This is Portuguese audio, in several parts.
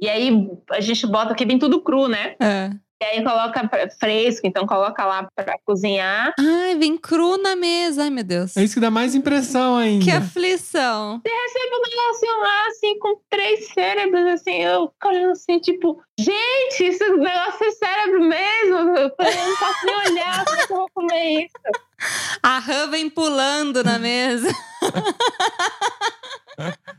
E aí a gente bota que vem tudo cru, né? É. E aí coloca fresco, então coloca lá pra cozinhar. Ai, vem cru na mesa. Ai, meu Deus. É isso que dá mais impressão ainda. Que aflição. Recebe um negocinho lá, assim, com três cérebros, assim, eu olhando assim, tipo, gente, esse negócio é cérebro mesmo? Eu não posso nem olhar, como é eu vou comer isso? A rã vem pulando na mesa.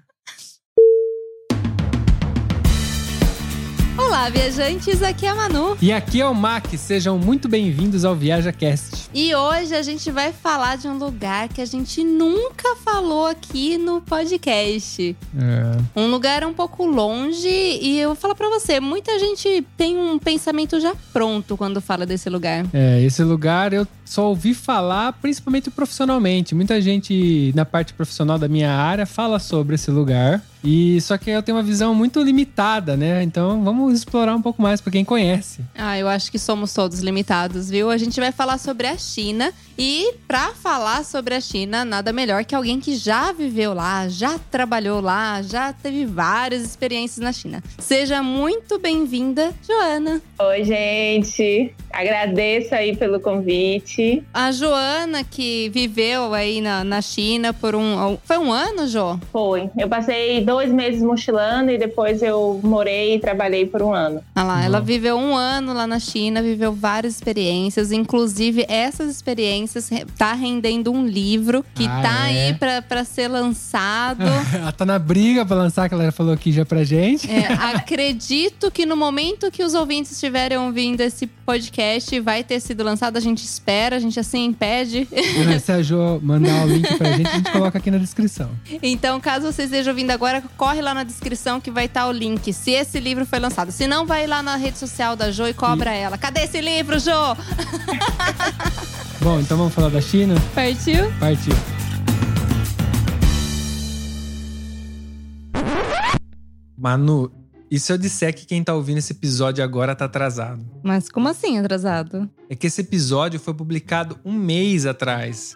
Olá, viajantes, aqui é a Manu. E aqui é o Mac, sejam muito bem-vindos ao ViajaCast. E hoje a gente vai falar de um lugar que a gente nunca falou aqui no podcast. É, Um lugar um pouco longe e eu vou falar pra você, muita gente tem um pensamento já pronto quando fala desse lugar. é, esse lugar eu só ouvi falar, principalmente profissionalmente. Muita gente na parte profissional da minha área fala sobre esse lugar. E só que eu tenho uma visão muito limitada, né? Então vamos explorar um pouco mais para quem conhece. Ah, eu acho que somos todos limitados, viu? A gente vai falar sobre a China e pra falar sobre a China, nada melhor que alguém que já viveu lá, já trabalhou lá, já teve várias experiências na China. Seja muito bem-vinda, Joana. Oi, gente, agradeço aí pelo convite. A Joana que viveu aí na, na China por um. Foi um ano, Jo? Foi, eu passei dois meses mochilando e depois eu morei e trabalhei por um ano. Ah lá, ela Uhum. viveu um ano lá na China, viveu várias experiências, inclusive essas experiências tá rendendo um livro que Ah, tá é? aí pra, pra ser lançado. Ela tá na briga pra lançar, que ela falou aqui já pra gente. É, acredito que no momento que os ouvintes estiverem ouvindo esse podcast, vai ter sido lançado. A gente espera, a gente assim impede. Se a Jo mandar o link pra gente, a gente coloca aqui na descrição. Então, caso você esteja ouvindo agora, corre lá na descrição que vai estar o link, se esse livro foi lançado. Se não, vai lá na rede social da Jo e cobra ela. Cadê esse livro, Jo? Bom, então vamos falar da China? Partiu? Partiu. Manu, e se eu disser que quem tá ouvindo esse episódio agora tá atrasado? Mas como assim atrasado? É que esse episódio foi publicado um mês atrás.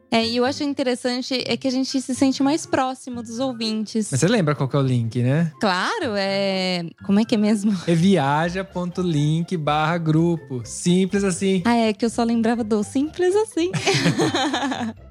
É, e eu acho interessante é que a gente se sente mais próximo dos ouvintes. Mas você lembra qual que é o link, né? Claro, é. Como é que é mesmo? É viaja.link barra grupo. Simples assim. Ah, é que eu só lembrava do simples assim.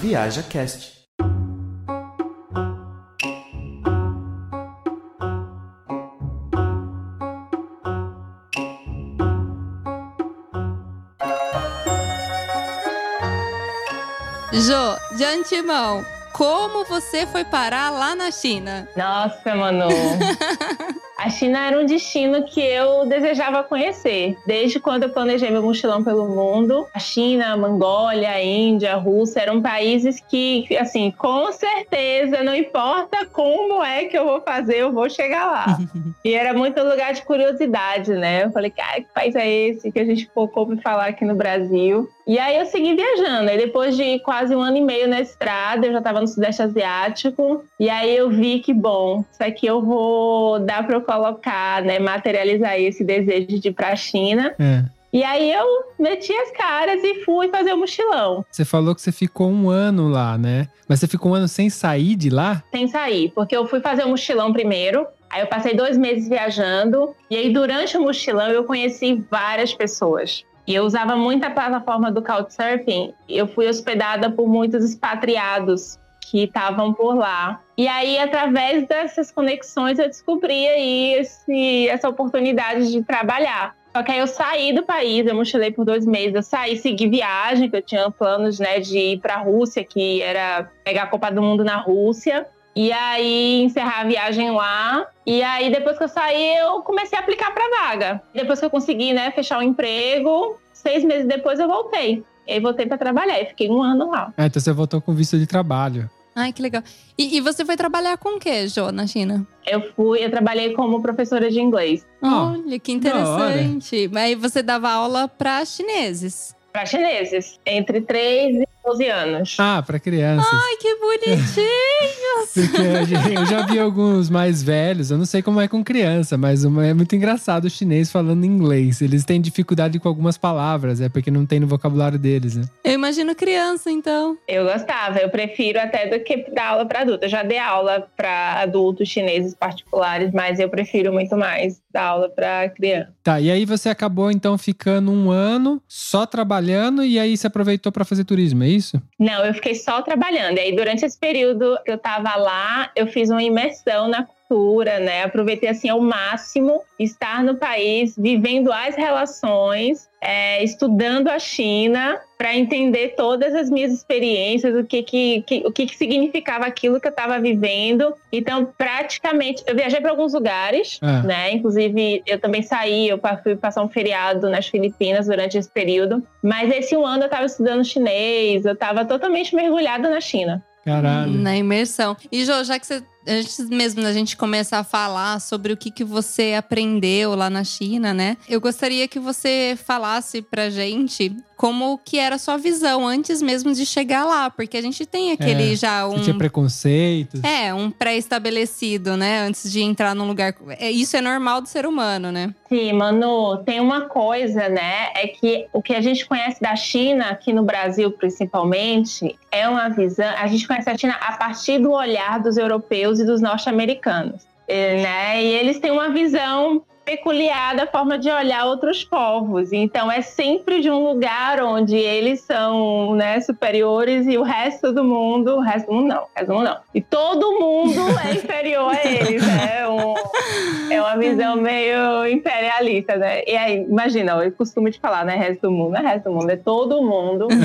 Viaja Cast. Jô, de antemão, como você foi parar lá na China? Nossa, Manu. A China era um destino que eu desejava conhecer. Desde quando eu planejei meu mochilão pelo mundo, a China, a Mongólia, a Índia, a Rússia eram países que, assim, com certeza, não importa como é que eu vou fazer, eu vou chegar lá. e era muito lugar de curiosidade, né? Eu falei, cara, que país é esse que a gente pouco ouve falar aqui no Brasil? E aí eu segui viajando. Aí depois de quase um ano e meio na estrada, eu já estava no Sudeste Asiático. E aí eu vi que, bom, isso aqui eu vou dar para colocar, né? Materializar esse desejo de ir para a China. É. E aí eu meti as caras e fui fazer o mochilão, Você falou que você ficou um ano lá, né? Mas você ficou um ano sem sair de lá? sem sair, porque eu fui fazer o mochilão primeiro. Aí eu passei dois meses viajando. E aí, durante o mochilão, eu conheci várias pessoas. E eu usava muito a plataforma do Couchsurfing. Eu fui hospedada por muitos expatriados que estavam por lá. E aí, através dessas conexões, eu descobri aí esse, essa oportunidade de trabalhar. Só que aí eu saí do país, eu mochilei por dois meses, eu saí, segui viagem, que eu tinha planos, né, de ir para a Rússia, que era pegar a Copa do Mundo na Rússia. E aí encerrar a viagem lá. E aí depois que eu saí, eu comecei a aplicar para vaga. Depois que eu consegui, né, fechar o emprego, seis meses depois eu voltei. E aí voltei para trabalhar e fiquei um ano lá. Ah, então você voltou com visto de trabalho. Ai, que legal. E, e você foi trabalhar com o quê, Jo, na China? Eu fui, eu trabalhei como professora de inglês Olha, que interessante. Mas aí você dava aula para chineses. para chineses, entre 3 e 12 anos. Ah, pra crianças. Ai, que bonitinhos! Porque eu já vi alguns mais velhos, eu não sei como é com criança, mas uma- é muito engraçado o chinês falando inglês. Eles têm dificuldade com algumas palavras, é porque não tem no vocabulário deles, né? Eu imagino criança, então. Eu gostava, eu prefiro até do que dar aula para adulto. Eu já dei aula para adultos chineses particulares, mas eu prefiro muito mais dar aula para criança. Tá, e aí você acabou então ficando um ano só trabalhando e aí você aproveitou pra fazer turismo, é isso? Não, eu fiquei só trabalhando. E aí, durante esse período que eu tava lá, eu fiz uma imersão na cultura, né? Aproveitei, assim, ao máximo estar no país, vivendo as relações, é, estudando a China, para entender todas as minhas experiências, o que que, que- o que, que significava aquilo que eu estava vivendo. Então, praticamente, eu viajei para alguns lugares, Ah. né? Inclusive, eu também saí, eu fui passar um feriado nas Filipinas durante esse período. Mas esse um ano eu estava estudando chinês, eu estava totalmente mergulhada na China. Caralho. Na imersão. E, Jo, já que você. Antes mesmo da gente começar a falar sobre o que, que você aprendeu lá na China, né? Eu gostaria que você falasse pra gente como que era a sua visão antes mesmo de chegar lá. Porque a gente tem aquele É, já Você um. tinha preconceitos. É, um pré-estabelecido, né? Antes de entrar num lugar. É, Isso é normal do ser humano, né? Sim, Manu, tem uma coisa, né? É que o que a gente conhece da China, aqui no Brasil principalmente, é uma visão. A gente conhece a China a partir do olhar dos europeus e dos norte-americanos, eh, né? E eles têm uma visão peculiar da forma de olhar outros povos. Então é sempre de um lugar onde eles são né, superiores e o resto do mundo, o resto do mundo não, o resto do mundo não. E todo mundo é inferior a eles, né? Um- é uma visão meio imperialista, né? E aí, imagina, eu costumo te falar, né? Resto do mundo, é resto do mundo, é todo mundo.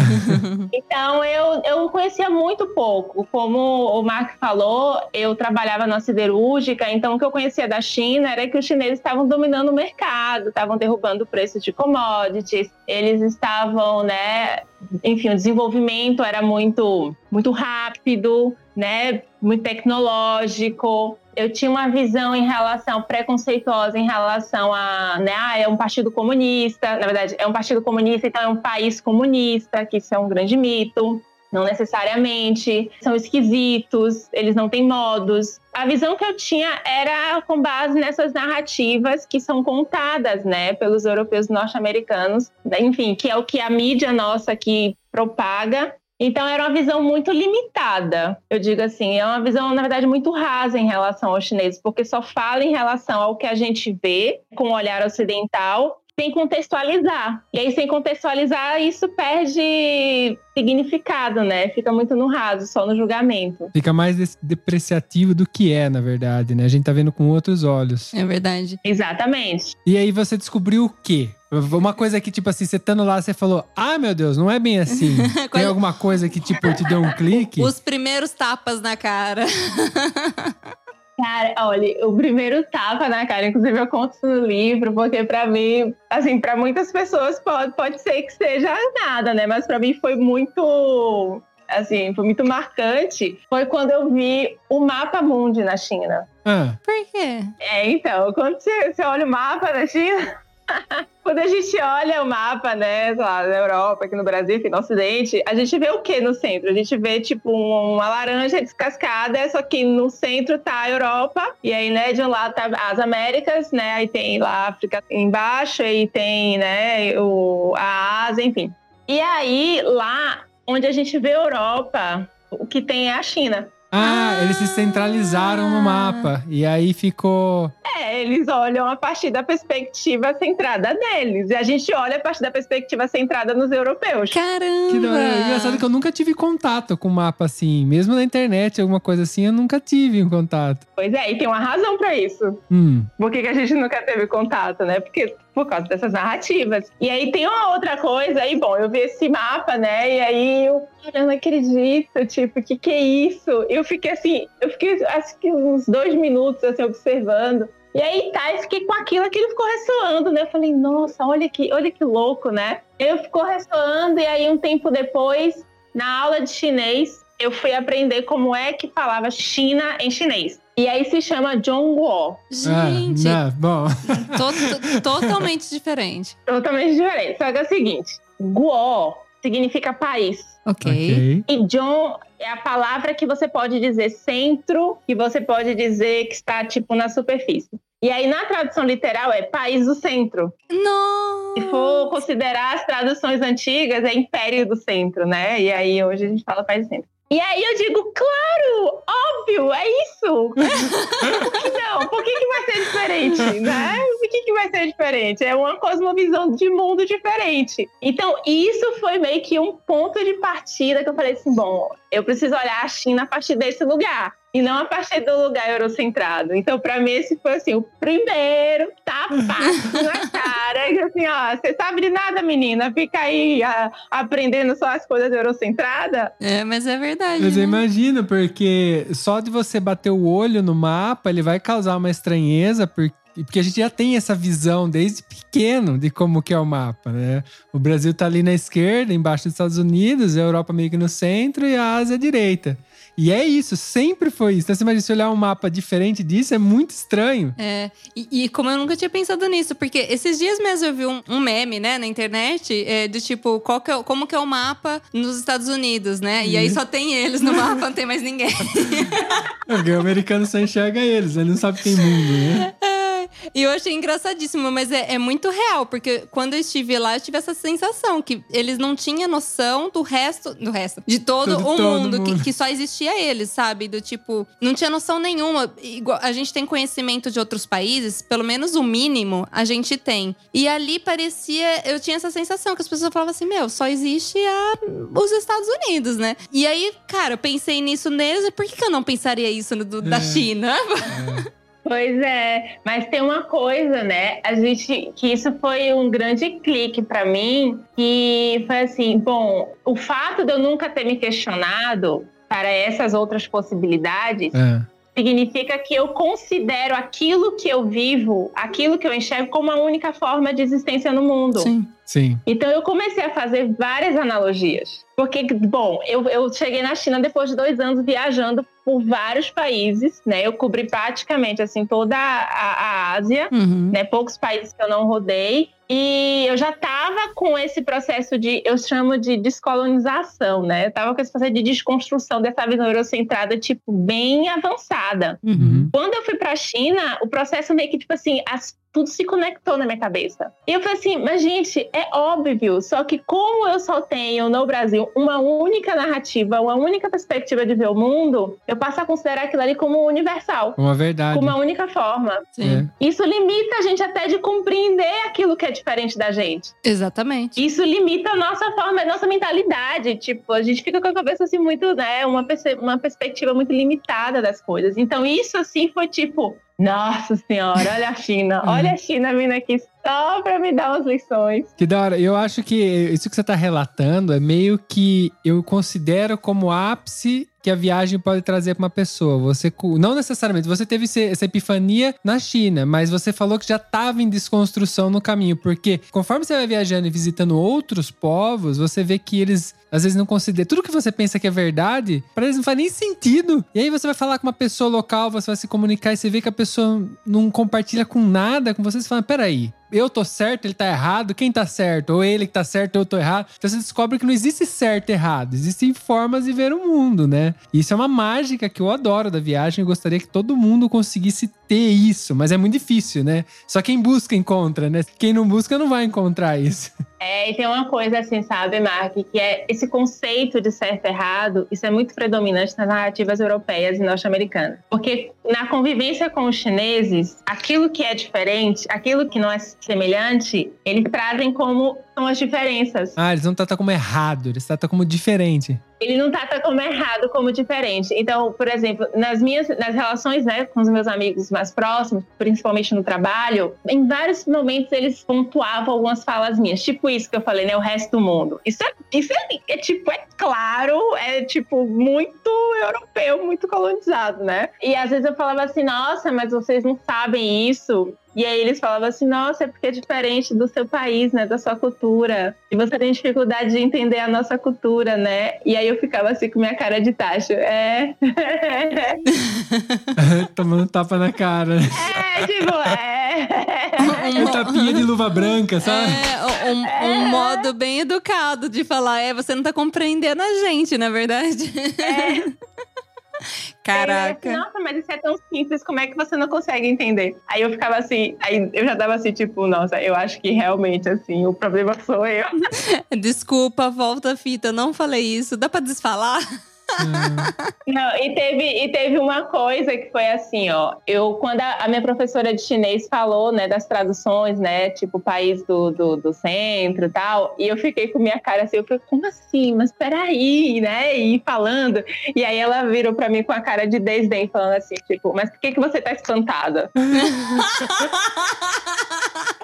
Então, eu, eu conhecia muito pouco. Como o Mark falou, eu trabalhava na siderúrgica, então o que eu conhecia da China era que os chineses estavam dominando o mercado, estavam derrubando o preço de commodities, eles estavam, né? Enfim, o desenvolvimento era muito, muito rápido, né? Muito tecnológico. Eu tinha uma visão em relação preconceituosa em relação a, né, ah, é um partido comunista, na verdade, é um partido comunista, então é um país comunista, que isso é um grande mito. Não necessariamente, são esquisitos, eles não têm modos. A visão que eu tinha era com base nessas narrativas que são contadas, né, pelos europeus norte-americanos, enfim, que é o que a mídia nossa aqui propaga. Então era uma visão muito limitada, eu digo assim, é uma visão na verdade muito rasa em relação aos chineses, porque só fala em relação ao que a gente vê com o olhar ocidental sem contextualizar. E aí, sem contextualizar, isso perde significado, né? Fica muito no raso, só no julgamento. Fica mais depreciativo do que é, na verdade, né? A gente tá vendo com outros olhos. É verdade. Exatamente. E aí você descobriu o quê? Uma coisa que, tipo assim, você estando lá, você falou: Ah, meu Deus, não é bem assim. Tem alguma coisa que, tipo, te deu um clique? Os primeiros tapas na cara. Cara, olha, o primeiro tapa na cara, inclusive eu conto isso no livro, porque pra mim, assim, pra muitas pessoas pode, pode ser que seja nada, né? Mas pra mim foi muito, assim, foi muito marcante. Foi quando eu vi o mapa mundi na China. Ah, Por quê? É, então, quando você, você olha o mapa da China, Quando a gente olha o mapa, né, lá, da Europa, aqui no Brasil, enfim, no Ocidente, a gente vê o que no centro? A gente vê, tipo, um- uma laranja descascada, só que no centro tá a Europa, e aí, né, de um lado tá as Américas, né, aí tem lá a África embaixo, aí tem, né, o, a Ásia, enfim. E aí, lá onde a gente vê a Europa, o que tem é a China. Ah, eles se centralizaram no mapa. E aí ficou. É, eles olham a partir da perspectiva centrada neles. E a gente olha a partir da perspectiva centrada nos europeus. Caramba! Que da hora. É Engraçado que eu nunca tive contato com mapa assim. Mesmo na internet, alguma coisa assim, eu nunca tive um contato. Pois é, e tem uma razão pra isso. Hum. Por que, que a gente nunca teve contato, né? Porque por causa dessas narrativas. E aí tem uma outra coisa, aí, bom, eu vi esse mapa, né? E aí eu, cara, não acredito, tipo, que, que é isso? Eu fiquei assim, eu fiquei acho que uns dois minutos assim, observando. E aí tá, eu fiquei com aquilo, aquilo ficou ressoando, né? Eu falei, nossa, olha que, olha que louco, né? Eu ficou ressoando, e aí um tempo depois, na aula de chinês, eu fui aprender como é que falava China em chinês. E aí se chama Zhongguo. Gente, Ah, não, bom. to- to- totalmente diferente. Totalmente diferente. Só que é o seguinte: Guo significa país. Ok. ok. E John é a palavra que você pode dizer centro, que você pode dizer que está, tipo, na superfície. E aí, na tradução literal, é país do centro. Não. Se for considerar as traduções antigas, é império do centro, né? E aí, hoje a gente fala país do centro. E aí eu digo, claro, óbvio, é isso. Por que não? Por que, que vai ser diferente, né? Por que, que vai ser diferente? É uma cosmovisão de mundo diferente. Então, isso foi meio que um ponto de partida que eu falei assim, bom, eu preciso olhar a China a partir desse lugar. E não a partir do lugar eurocentrado. Então, pra mim, esse foi assim, o primeiro tapa na cara. E assim, ó, você sabe de nada, menina. Fica aí a- aprendendo só as coisas eurocentradas. É, mas é verdade. Mas eu né? imagino, porque só de você bater o olho no mapa, ele vai causar uma estranheza, porque, porque a gente já tem essa visão desde pequeno de como que é o mapa, né? O Brasil tá ali na esquerda, embaixo dos Estados Unidos, a Europa meio que no centro e a Ásia à direita. E é isso, sempre foi isso. Então, você imagina, se olhar um mapa diferente disso, é muito estranho. É, e, e como eu nunca tinha pensado nisso, porque esses dias mesmo eu vi um, um meme, né, na internet, é, do tipo, qual que é, como que é o mapa nos Estados Unidos, né? E aí só tem eles no mapa, não tem mais ninguém. Porque o americano só enxerga eles, ele não sabe que tem mundo, né? E eu achei engraçadíssimo, mas é, é muito real, porque quando eu estive lá, eu tive essa sensação que eles não tinham noção do resto, do resto, de todo Todo- o todo mundo, mundo. Que, que só existia eles, sabe? Do tipo, não tinha noção nenhuma. Igual, a gente tem conhecimento de outros países, pelo menos o mínimo a gente tem. E ali parecia, eu tinha essa sensação que as pessoas falavam assim: meu, só existe a, os Estados Unidos, né? E aí, cara, eu pensei nisso neles, por que, que eu não pensaria isso no, do- da É. Pois é, mas tem uma coisa, né? A gente que isso foi um grande clique pra mim, que foi assim, bom, o fato de eu nunca ter me questionado para essas outras possibilidades É. significa que eu considero aquilo que eu vivo, aquilo que eu enxergo como a única forma de existência no mundo. Sim. Sim. Então eu comecei a fazer várias analogias. Porque, bom, eu, eu cheguei na China depois de dois anos viajando por vários países, né? Eu cobri praticamente assim toda a, a Ásia, Uhum. né? Poucos países que eu não rodei. E eu já estava com esse processo de, eu chamo de descolonização, né? Eu estava com esse processo de desconstrução dessa visão eurocentrada, tipo, bem avançada. Uhum. Quando eu fui pra China, o processo meio que, tipo assim, as- tudo se conectou na minha cabeça. E eu falei assim, mas gente, é óbvio, só que como eu só tenho no Brasil uma única narrativa, uma única perspectiva de ver o mundo, eu passo a considerar aquilo ali como universal, Uma verdade. como uma única forma. Sim. É. Isso limita a gente até de compreender aquilo que é diferente da gente. Exatamente. Isso limita a nossa forma, a nossa mentalidade. Tipo, a gente fica com a cabeça assim muito, né? Uma, perce- uma perspectiva muito limitada das coisas. Então, isso assim foi tipo, nossa senhora, olha a China, olha a China vindo aqui só pra me dar umas lições. Que da hora. Eu acho que isso que você tá relatando é meio que eu considero como ápice que a viagem pode trazer pra uma pessoa. Você não necessariamente, você teve essa epifania na China, mas você falou que já estava em desconstrução no caminho, porque conforme você vai viajando e visitando outros povos, você vê que eles às vezes não consideram tudo que você pensa que é verdade, para eles não faz nem sentido. E aí você vai falar com uma pessoa local, você vai se comunicar e você vê que a pessoa não compartilha com nada com você, você fala: "Peraí, eu tô certo, ele tá errado, quem tá certo? Ou ele que tá certo, eu tô errado. Então você descobre que não existe certo e errado, existem formas de ver o mundo, né? Isso é uma mágica que eu adoro da viagem, eu gostaria que todo mundo conseguisse ter isso, mas é muito difícil, né? Só quem busca encontra, né? Quem não busca não vai encontrar isso. É, e tem uma coisa assim, sabe, Mark, que é esse conceito de certo e errado, isso é muito predominante nas narrativas europeias e norte-americanas. Porque na convivência com os chineses, aquilo que é diferente, aquilo que não é semelhante, eles trazem como são as diferenças. Ah, eles não tratam como errado, eles tratam como diferente. Ele não trata como errado, como diferente. Então, por exemplo, nas minhas nas relações né, com os meus amigos mais próximos, principalmente no trabalho, em vários momentos eles pontuavam algumas falas minhas, tipo isso que eu falei, né? O resto do mundo. Isso é, isso é, é tipo, é claro, é tipo muito europeu, muito colonizado, né? E às vezes eu falava assim, nossa, mas vocês não sabem isso. E aí eles falavam assim, nossa, é porque é diferente do seu país, né? Da sua cultura. E você tem dificuldade de entender a nossa cultura, né? E aí eu ficava assim com minha cara de tacho. É. Tomando tapa na cara. É, tipo, é. Um tapinha de luva branca, sabe? É, um, um modo bem educado de falar, é, você não tá compreendendo a gente, na verdade. É. Caraca. Aí, nossa, mas isso é tão simples, como é que você não consegue entender? Aí eu ficava assim, aí eu já tava assim, tipo, nossa, eu acho que realmente, assim, o problema sou eu. Desculpa, volta a fita, eu não falei isso. Dá pra desfalar? Não, e teve, e teve uma coisa que foi assim, ó. Eu, quando a, a, minha professora de chinês falou, né, das traduções, né, tipo, país do, do, do centro e tal, e eu fiquei com minha cara assim, eu falei, como assim? Mas peraí, né? E falando. E aí ela virou pra mim com a cara de desdém, falando assim, tipo, mas por que, que você tá espantada?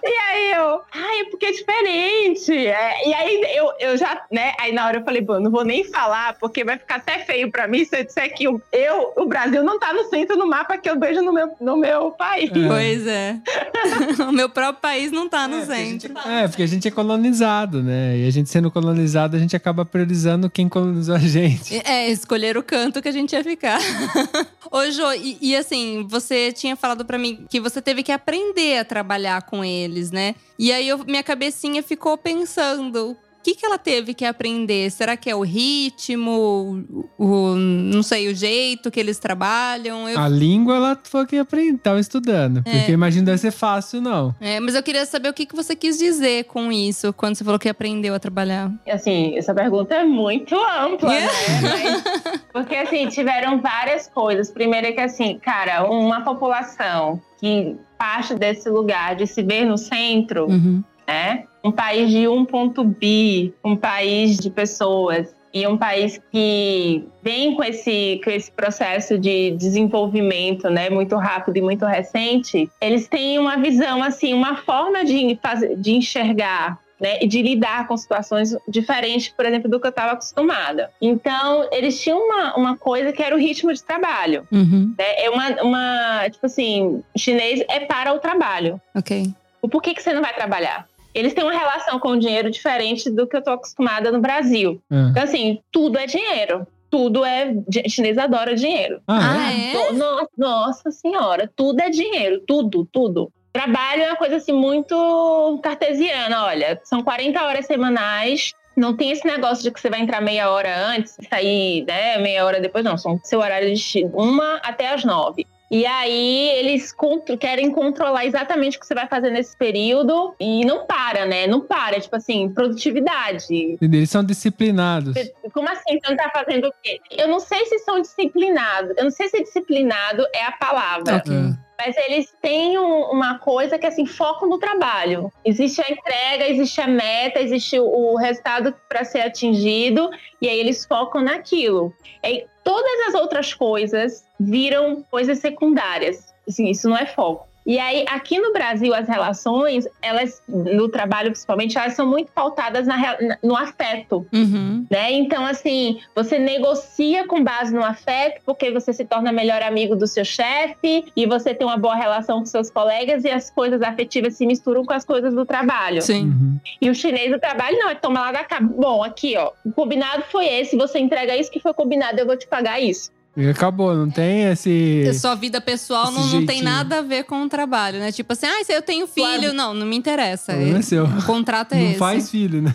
E aí eu, ai, porque é diferente. É, e aí eu, eu já, né? Aí na hora eu falei, bom, não vou nem falar, porque vai ficar até feio pra mim se eu disser que eu, eu o Brasil não tá no centro no mapa que eu vejo no meu, no meu país. É. Pois é. o meu próprio país não tá no é, centro. Porque gente, é, porque a gente é colonizado, né? E a gente sendo colonizado, a gente acaba priorizando quem colonizou a gente. É, escolher o canto que a gente ia ficar. Ô, Jô, e, e assim, você tinha falado para mim que você teve que aprender a trabalhar com eles, né? E aí eu, minha cabecinha ficou pensando, o que, que ela teve que aprender? Será que é o ritmo, o, o não sei, o jeito que eles trabalham? Eu... A língua ela foi que aprendeu, estava estudando. É. Porque imagino deve ser fácil, não. É, mas eu queria saber o que, que você quis dizer com isso, quando você falou que aprendeu a trabalhar. Assim, essa pergunta é muito ampla, yeah. né? Mas, porque, assim, tiveram várias coisas. Primeiro é que, assim, cara, uma população que parte desse lugar de se ver no centro, uhum. né? Um país de um ponto bi, um país de pessoas e um país que vem com esse, com esse processo de desenvolvimento, né, muito rápido e muito recente, eles têm uma visão assim, uma forma de, de enxergar né, e de lidar com situações diferentes, por exemplo, do que eu estava acostumada. Então, eles tinham uma, uma coisa que era o ritmo de trabalho. Uhum. Né? É uma, uma, tipo assim, chinês é para o trabalho. Ok. O porquê que você não vai trabalhar? Eles têm uma relação com o dinheiro diferente do que eu tô acostumada no Brasil. Uhum. Então, assim, tudo é dinheiro tudo é. Chinês adora dinheiro. Ah, ah é? é? Nossa, nossa senhora, tudo é dinheiro, tudo, tudo. Trabalho é uma coisa assim muito cartesiana, olha, são 40 horas semanais, não tem esse negócio de que você vai entrar meia hora antes e sair, né, meia hora depois, não, são seu horário de uma até as nove. E aí eles querem controlar exatamente o que você vai fazer nesse período e não para, né? Não para, tipo assim, produtividade. Eles são disciplinados. Como assim? Você não tá fazendo o quê? Eu não sei se são disciplinados. Eu não sei se disciplinado é a palavra. Okay. Mas eles têm um, uma coisa que assim, focam no trabalho. Existe a entrega, existe a meta, existe o resultado para ser atingido, e aí eles focam naquilo. E aí, todas as outras coisas viram coisas secundárias. Assim, isso não é foco. E aí, aqui no Brasil, as relações, elas, no trabalho principalmente, elas são muito pautadas na, no afeto. Uhum. Né? Então, assim, você negocia com base no afeto, porque você se torna melhor amigo do seu chefe e você tem uma boa relação com seus colegas e as coisas afetivas se misturam com as coisas do trabalho. Sim. Uhum. E o chinês do trabalho, não, é toma lá da cá. Bom, aqui, ó, o combinado foi esse, você entrega isso que foi combinado, eu vou te pagar isso. E acabou, não tem esse. Sua vida pessoal não, não tem nada a ver com o trabalho, né? Tipo assim, ah, se eu tenho filho, Claro. não, não me interessa. O problema é seu. O contrato é Não esse. faz filho, né?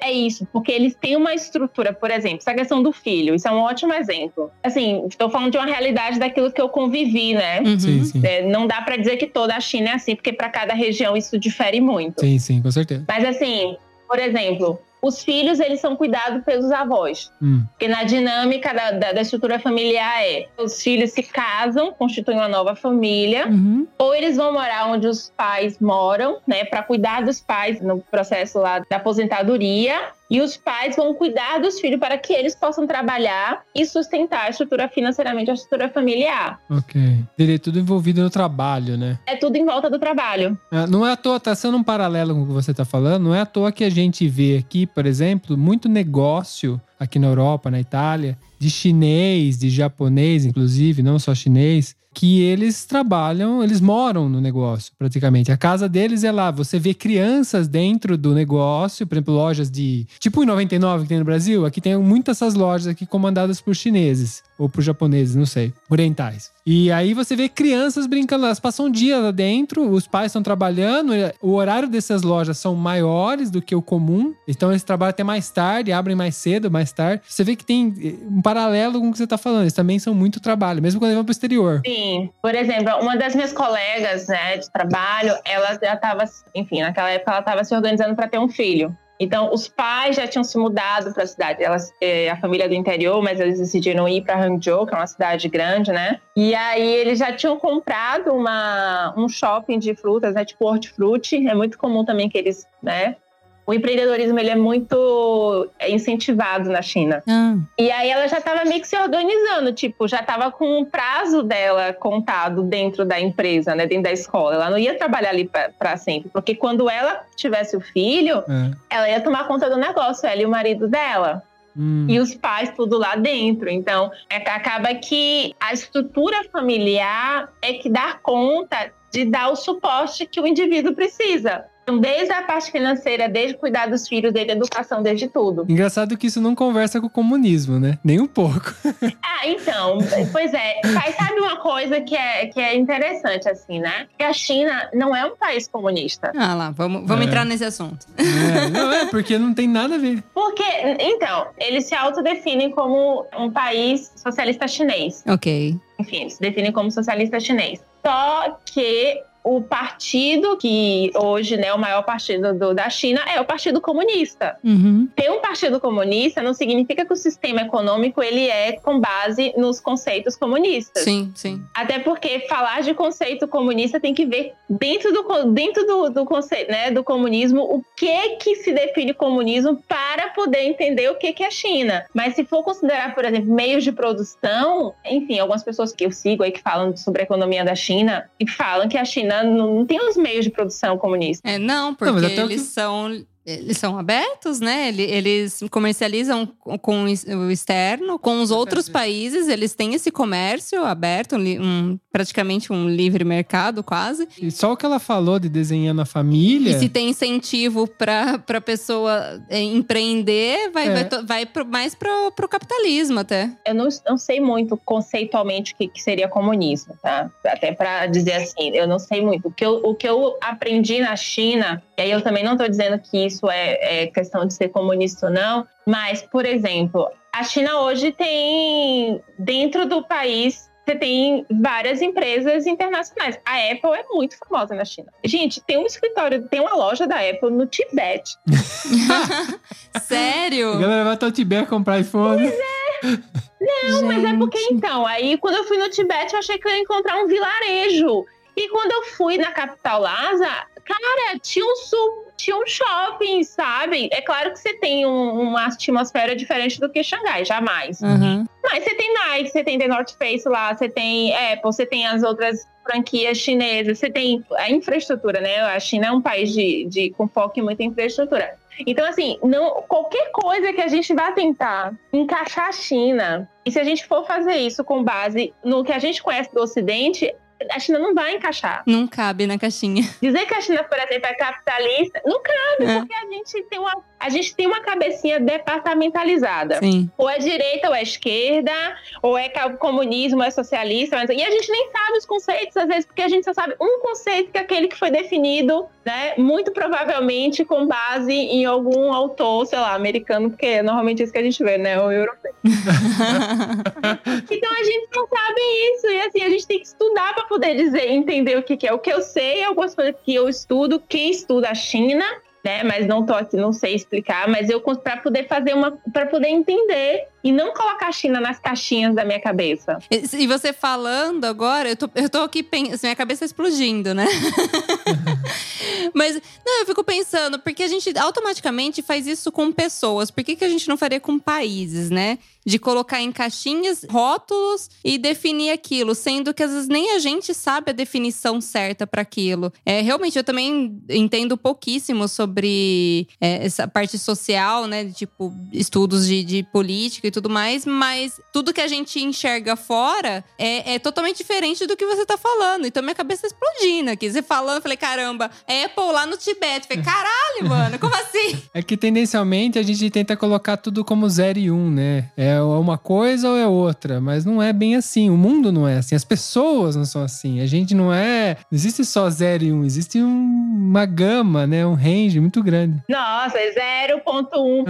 É isso, porque eles têm uma estrutura, por exemplo, essa questão do filho, isso é um ótimo exemplo. Assim, estou falando de uma realidade daquilo que eu convivi, né? Uhum. Sim, sim. É, não dá pra dizer que toda a China é assim, porque para cada região isso difere muito. Sim, sim, com certeza. Mas assim, por exemplo, os filhos eles são cuidados pelos avós. Hum. Porque na dinâmica da, da- da estrutura familiar é: os filhos se casam, constituem uma nova família, Uhum. ou eles vão morar onde os pais moram, né, para cuidar dos pais no processo lá da aposentadoria. E os pais vão cuidar dos filhos para que eles possam trabalhar e sustentar a estrutura financeiramente, a estrutura familiar. Ok. Teria tudo envolvido no trabalho, né? É tudo em volta do trabalho. Ah, Não é à toa, tá sendo um paralelo com o que você tá falando, não é à toa que a gente vê aqui, por exemplo, muito negócio aqui na Europa, na Itália, de chinês, de japonês, inclusive, não só chinês, que eles trabalham, eles moram no negócio, praticamente. A casa deles é lá. Você vê crianças dentro do negócio, por exemplo, lojas de. Tipo o 99 que tem no Brasil, aqui tem muitas essas lojas aqui comandadas por chineses, ou por japoneses, não sei, orientais. E aí você vê crianças brincando, elas passam um dia lá dentro, os pais estão trabalhando, o horário dessas lojas são maiores do que o comum, então eles trabalham até mais tarde, abrem mais cedo, mais tarde. Você vê que tem eh, um paralelo com o que você tá falando, eles também são muito trabalho, mesmo quando vão pro exterior. Sim. Por exemplo, uma das minhas colegas né, de trabalho, ela já estava, enfim, naquela época ela estava se organizando para ter um filho. Então, os pais já tinham se mudado para a cidade. Elas, eh, a família é do interior, mas eles decidiram ir para Hangzhou, que é uma cidade grande, né? E aí eles já tinham comprado uma, um shopping de frutas, né? Tipo hortifruti. É muito comum também que eles, né? O empreendedorismo ele é muito é, incentivado na China. Ah, E aí ela já estava meio que se organizando, tipo, já estava com o prazo dela contado dentro da empresa, né, dentro da escola. Ela não ia trabalhar ali para sempre, porque quando ela tivesse o filho, É. ela ia tomar conta do negócio, ela e o marido dela. Hum. E os pais tudo lá dentro. Então, é, acaba que a estrutura familiar é que dá conta de dar o suporte que o indivíduo precisa. Então, desde a parte financeira, desde cuidar dos filhos, desde a educação, desde tudo. Engraçado que isso não conversa com o comunismo, né? Nem um pouco. Ah, então, pois é. Mas sabe uma coisa que é, que é interessante, assim, né? Que a China não é um país comunista. ah lá, vamos, vamos É. entrar nesse assunto. É, não é, porque não tem nada a ver. Porque, então, eles se autodefinem como um país socialista chinês. Ok. Enfim, eles se definem como socialista chinês. Só que o partido que hoje né, é o maior partido do- da China é o Partido Comunista. Uhum. Ter um partido comunista não significa que o sistema econômico ele é com base nos conceitos comunistas. Sim, sim. Até porque falar de conceito comunista tem que ver dentro do, dentro do, do conceito, né, do comunismo, o que que se define comunismo para poder entender o que que é China. Mas se for considerar, por exemplo, meios de produção, enfim, algumas pessoas que eu sigo aí que falam sobre a economia da China e falam que a China não, não tem os meios de produção comunista. É, não, porque Não, eles que- são. Eles são abertos, né? Ele- Eles comercializam com o externo, com os outros países, eles têm esse comércio aberto, um- praticamente um livre mercado, quase. E só o que ela falou de desenhar na família. E se tem incentivo para a pessoa é, empreender, vai, É. vai, to- vai pro- mais pro, pro capitalismo até. Eu não, não sei muito conceitualmente o que, que seria comunismo, tá? Até para dizer assim, eu não sei muito. O que eu, o que eu aprendi na China, e aí eu também não estou dizendo que isso é, é questão de ser comunista ou não, mas, por exemplo, a China hoje tem, dentro do país, você tem várias empresas internacionais. A Apple é muito famosa na China. Gente, tem um escritório, tem uma loja da Apple no Tibete. A Sério? galera vai até o Tibete comprar iPhone. Não, Mas é porque então, aí quando eu fui no Tibete, eu achei que eu ia encontrar um vilarejo. E quando eu fui na capital Lhasa, cara, tinha um, su- tinha um shopping, sabe? É claro que você tem um- uma atmosfera diferente do que Xangai, jamais. Aham. Mas você tem Nike, você tem The North Face lá, você tem Apple, você tem as outras franquias chinesas, você tem a infraestrutura, né? A China é um país de, de, com foco em muita infraestrutura. Então, assim, não, qualquer coisa que a gente vá tentar encaixar a China, e se a gente for fazer isso com base no que a gente conhece do Ocidente, a China não vai encaixar. Não cabe na caixinha. Dizer que a China, por exemplo, é capitalista, não cabe, É. porque a gente tem uma, a gente tem uma cabecinha departamentalizada. Sim. Ou é direita ou é esquerda, ou é comunismo ou é socialista. mas- E a gente nem sabe os conceitos, às vezes, porque a gente só sabe um conceito que é aquele que foi definido, né? Muito provavelmente com base em algum autor, sei lá, americano, porque é normalmente isso que a gente vê, né? Ou europeu. Então a gente não sabe isso. E assim, a gente tem que estudar para poder dizer, entender o que, que é. O que eu sei, algumas coisas que eu estudo, quem estuda a China, né? Mas não tô aqui, não sei explicar, mas eu para poder fazer uma. para poder entender e não colocar a China nas caixinhas da minha cabeça. E você falando agora, eu tô, eu tô aqui minha cabeça tá explodindo, né? Mas, não, eu fico pensando, porque a gente automaticamente faz isso com pessoas, por que, que a gente não faria com países, né? De colocar em caixinhas rótulos e definir aquilo, sendo que às vezes nem a gente sabe a definição certa para aquilo. É, realmente, eu também entendo pouquíssimo sobre é, essa parte social, né? Tipo, estudos de, de política e tudo mais, mas tudo que a gente enxerga fora é, é totalmente diferente do que você tá falando. Então minha cabeça tá explodindo aqui. Você falando, eu falei, caramba, Apple lá no Tibete. Eu falei, caralho, mano, como assim? É que tendencialmente a gente tenta colocar tudo como 0 e 1, um, né? É uma coisa ou é outra, mas não é bem assim. O mundo não é assim, as pessoas não são assim. A gente não é. Não existe só 0 e 1, um, existe um- uma gama, né? Um range muito grande. Nossa, é 0.1.1,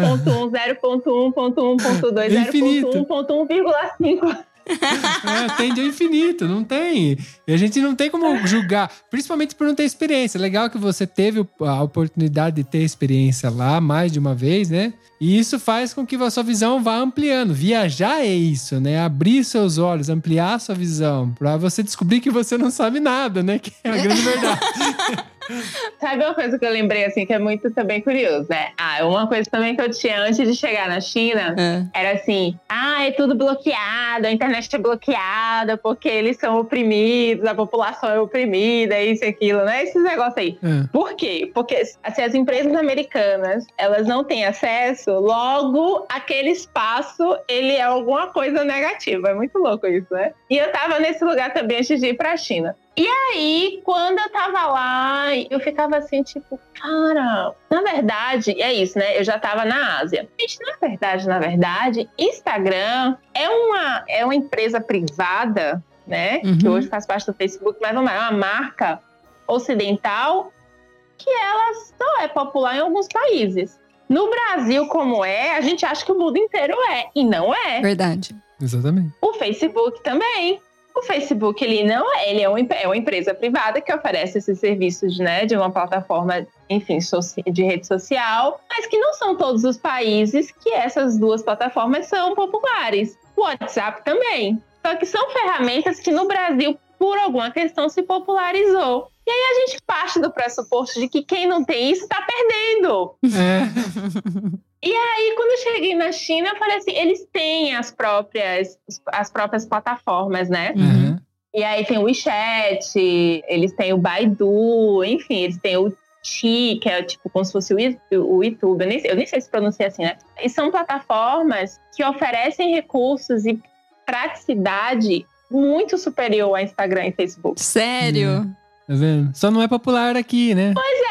0.1.1.2, É infinito. 0.1.1.5. É, tende ao infinito, não tem. E a gente não tem como julgar, principalmente por não ter experiência. Legal que você teve a oportunidade de ter experiência lá mais de uma vez, né? E isso faz com que a sua visão vá ampliando. Viajar é isso, né? Abrir seus olhos, ampliar sua visão, pra você descobrir que você não sabe nada, né? Que é a grande verdade. Sabe uma coisa que eu lembrei, assim, que é muito também curioso, né? Ah, uma coisa também que eu tinha antes de chegar na China É. era assim: ah, é tudo bloqueado, a internet é bloqueada porque eles são oprimidos, a população é oprimida, isso e aquilo, né? Esses negócios aí. É. Por quê? Porque assim, as empresas americanas, elas não têm acesso, logo aquele espaço, ele é alguma coisa negativa. É muito louco isso, né? E eu tava nesse lugar também antes de ir pra China. E aí, quando eu tava lá, eu ficava assim, tipo, cara, na verdade, é isso, né? Eu já tava na Ásia. Gente, na verdade, na verdade, Instagram é uma, é uma empresa privada, né? Que Uhum. hoje faz parte do Facebook, mas vamos lá, é uma marca ocidental que ela só é popular em alguns países. No Brasil, como é, a gente acha que o mundo inteiro é, e não é. Verdade. Exatamente. O Facebook também. O Facebook, ele não é, ele é uma, é uma empresa privada que oferece esses serviços, né, de uma plataforma, enfim, de rede social, mas que não são todos os países que essas duas plataformas são populares. O WhatsApp também. Só que são ferramentas que no Brasil, por alguma questão, se popularizou. E aí a gente parte do pressuposto de que quem não tem isso está perdendo. É. Aí, quando eu cheguei na China, eu falei assim: eles têm as próprias, as próprias plataformas, né? Uhum. E aí tem o WeChat, eles têm o Baidu, enfim, eles têm o Qi, que é tipo como se fosse o YouTube, eu nem, sei- eu nem sei se pronuncia assim, né? E são plataformas que oferecem recursos e praticidade muito superior a Instagram e Facebook. Sério? Tá vendo? Só não é popular aqui, né? A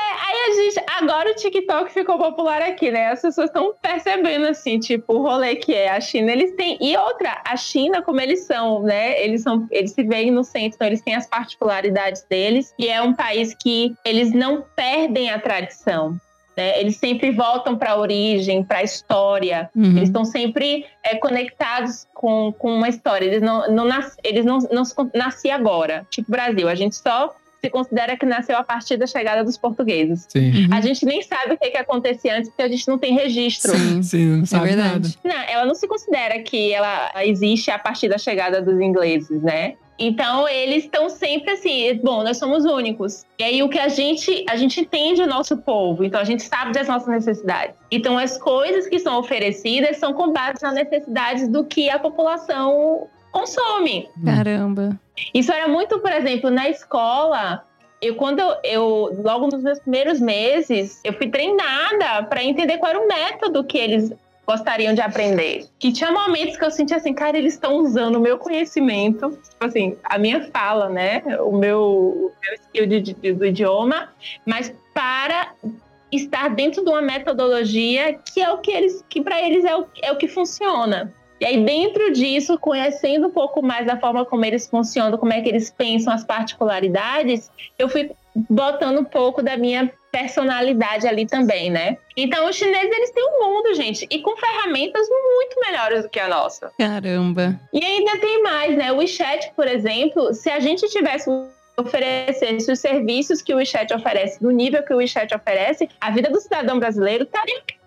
gente, agora o TikTok ficou popular aqui, né? As pessoas estão percebendo assim, tipo, o rolê que é a China, eles têm. E outra, a China, como eles são, né? Eles são, eles se veem no centro, então eles têm as particularidades deles, e é um país que eles não perdem a tradição. Né? Eles sempre voltam para a origem, para a história. Uhum. Eles estão sempre é, conectados com, com uma história. Eles não, não, nas, eles não, não nasci agora. Tipo Brasil, a gente só se considera que nasceu a partir da chegada dos portugueses. Sim. Uhum. A gente nem sabe o que, que acontecia antes, porque a gente não tem registro. Sim. Sim, não É sabe nada. verdade. Não, ela não se considera que ela existe a partir da chegada dos ingleses, né? Então eles estão sempre assim, bom, nós somos únicos. E aí o que a gente a gente entende o nosso povo, então a gente sabe das nossas necessidades. Então as coisas que são oferecidas são com base nas necessidades do que a população consome. Caramba. Isso era muito, por exemplo, na escola. Eu, quando eu, eu, logo nos meus primeiros meses, eu fui treinada para entender qual era o método que eles gostariam de aprender. Que tinha momentos que eu sentia assim, cara, eles estão usando o meu conhecimento, tipo assim, a minha fala, né? O meu, o meu skill de, de, do idioma, mas para estar dentro de uma metodologia que é o que eles, que para eles é o, é o que funciona. E aí, dentro disso, conhecendo um pouco mais da forma como eles funcionam, como é que eles pensam as particularidades, eu fui botando um pouco da minha personalidade ali também, né? Então, os chineses, eles têm um mundo, gente, e com ferramentas muito melhores do que a nossa. Caramba. E ainda tem mais, né? O WeChat, por exemplo, se a gente tivesse oferecesse os serviços que o WeChat oferece, no nível que o WeChat oferece, a vida do cidadão brasileiro estaria muito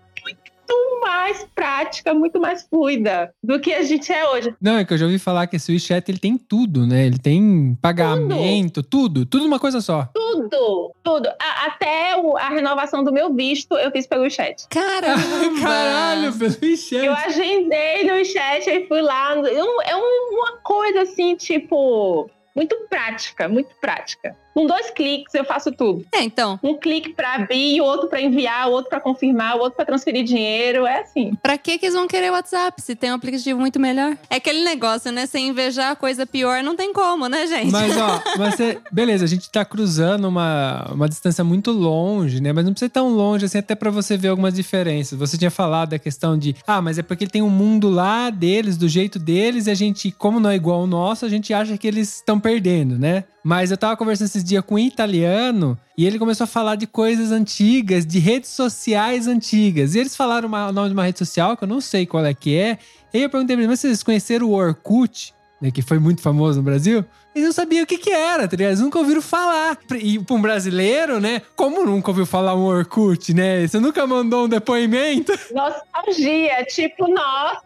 mais prática, muito mais fluida do que a gente é hoje. Não, é que eu já ouvi falar que esse WeChat ele tem tudo, né? Ele tem pagamento, tudo, tudo, tudo uma coisa só. Tudo, tudo. A, até o, a renovação do meu visto eu fiz pelo WeChat. Caramba! Caralho, pelo WeChat. Eu agendei no WeChat e fui lá. Eu, é uma coisa assim, tipo, muito prática, muito prática. Com dois cliques eu faço tudo. É, então, Um clique para abrir, o outro para enviar, o outro para confirmar, o outro para transferir dinheiro. É assim. pra que que eles vão querer o WhatsApp se tem um aplicativo muito melhor? É aquele negócio, né? Sem invejar a coisa pior, não tem como, né, gente? Mas, ó, mas você- beleza, a gente tá cruzando uma, uma distância muito longe, né? Mas não precisa ir tão longe assim, até pra você ver algumas diferenças. Você tinha falado da questão de, ah, mas é porque ele tem um mundo lá deles, do jeito deles, e a gente, como não é igual ao nosso, a gente acha que eles estão perdendo, né? Mas eu tava conversando esses dias com um italiano e ele começou a falar de coisas antigas, de redes sociais antigas. E eles falaram uma- o nome de uma rede social que eu não sei qual é que é. E aí eu perguntei pra eles, mas vocês conheceram o Orkut? né, que foi muito famoso no Brasil, eles não sabiam o que que era, tá ligado? Eles nunca ouviram falar. E pra um brasileiro, né? Como nunca ouviu falar um Orkut, né? Você nunca mandou um depoimento? Nostalgia, tipo, nossa!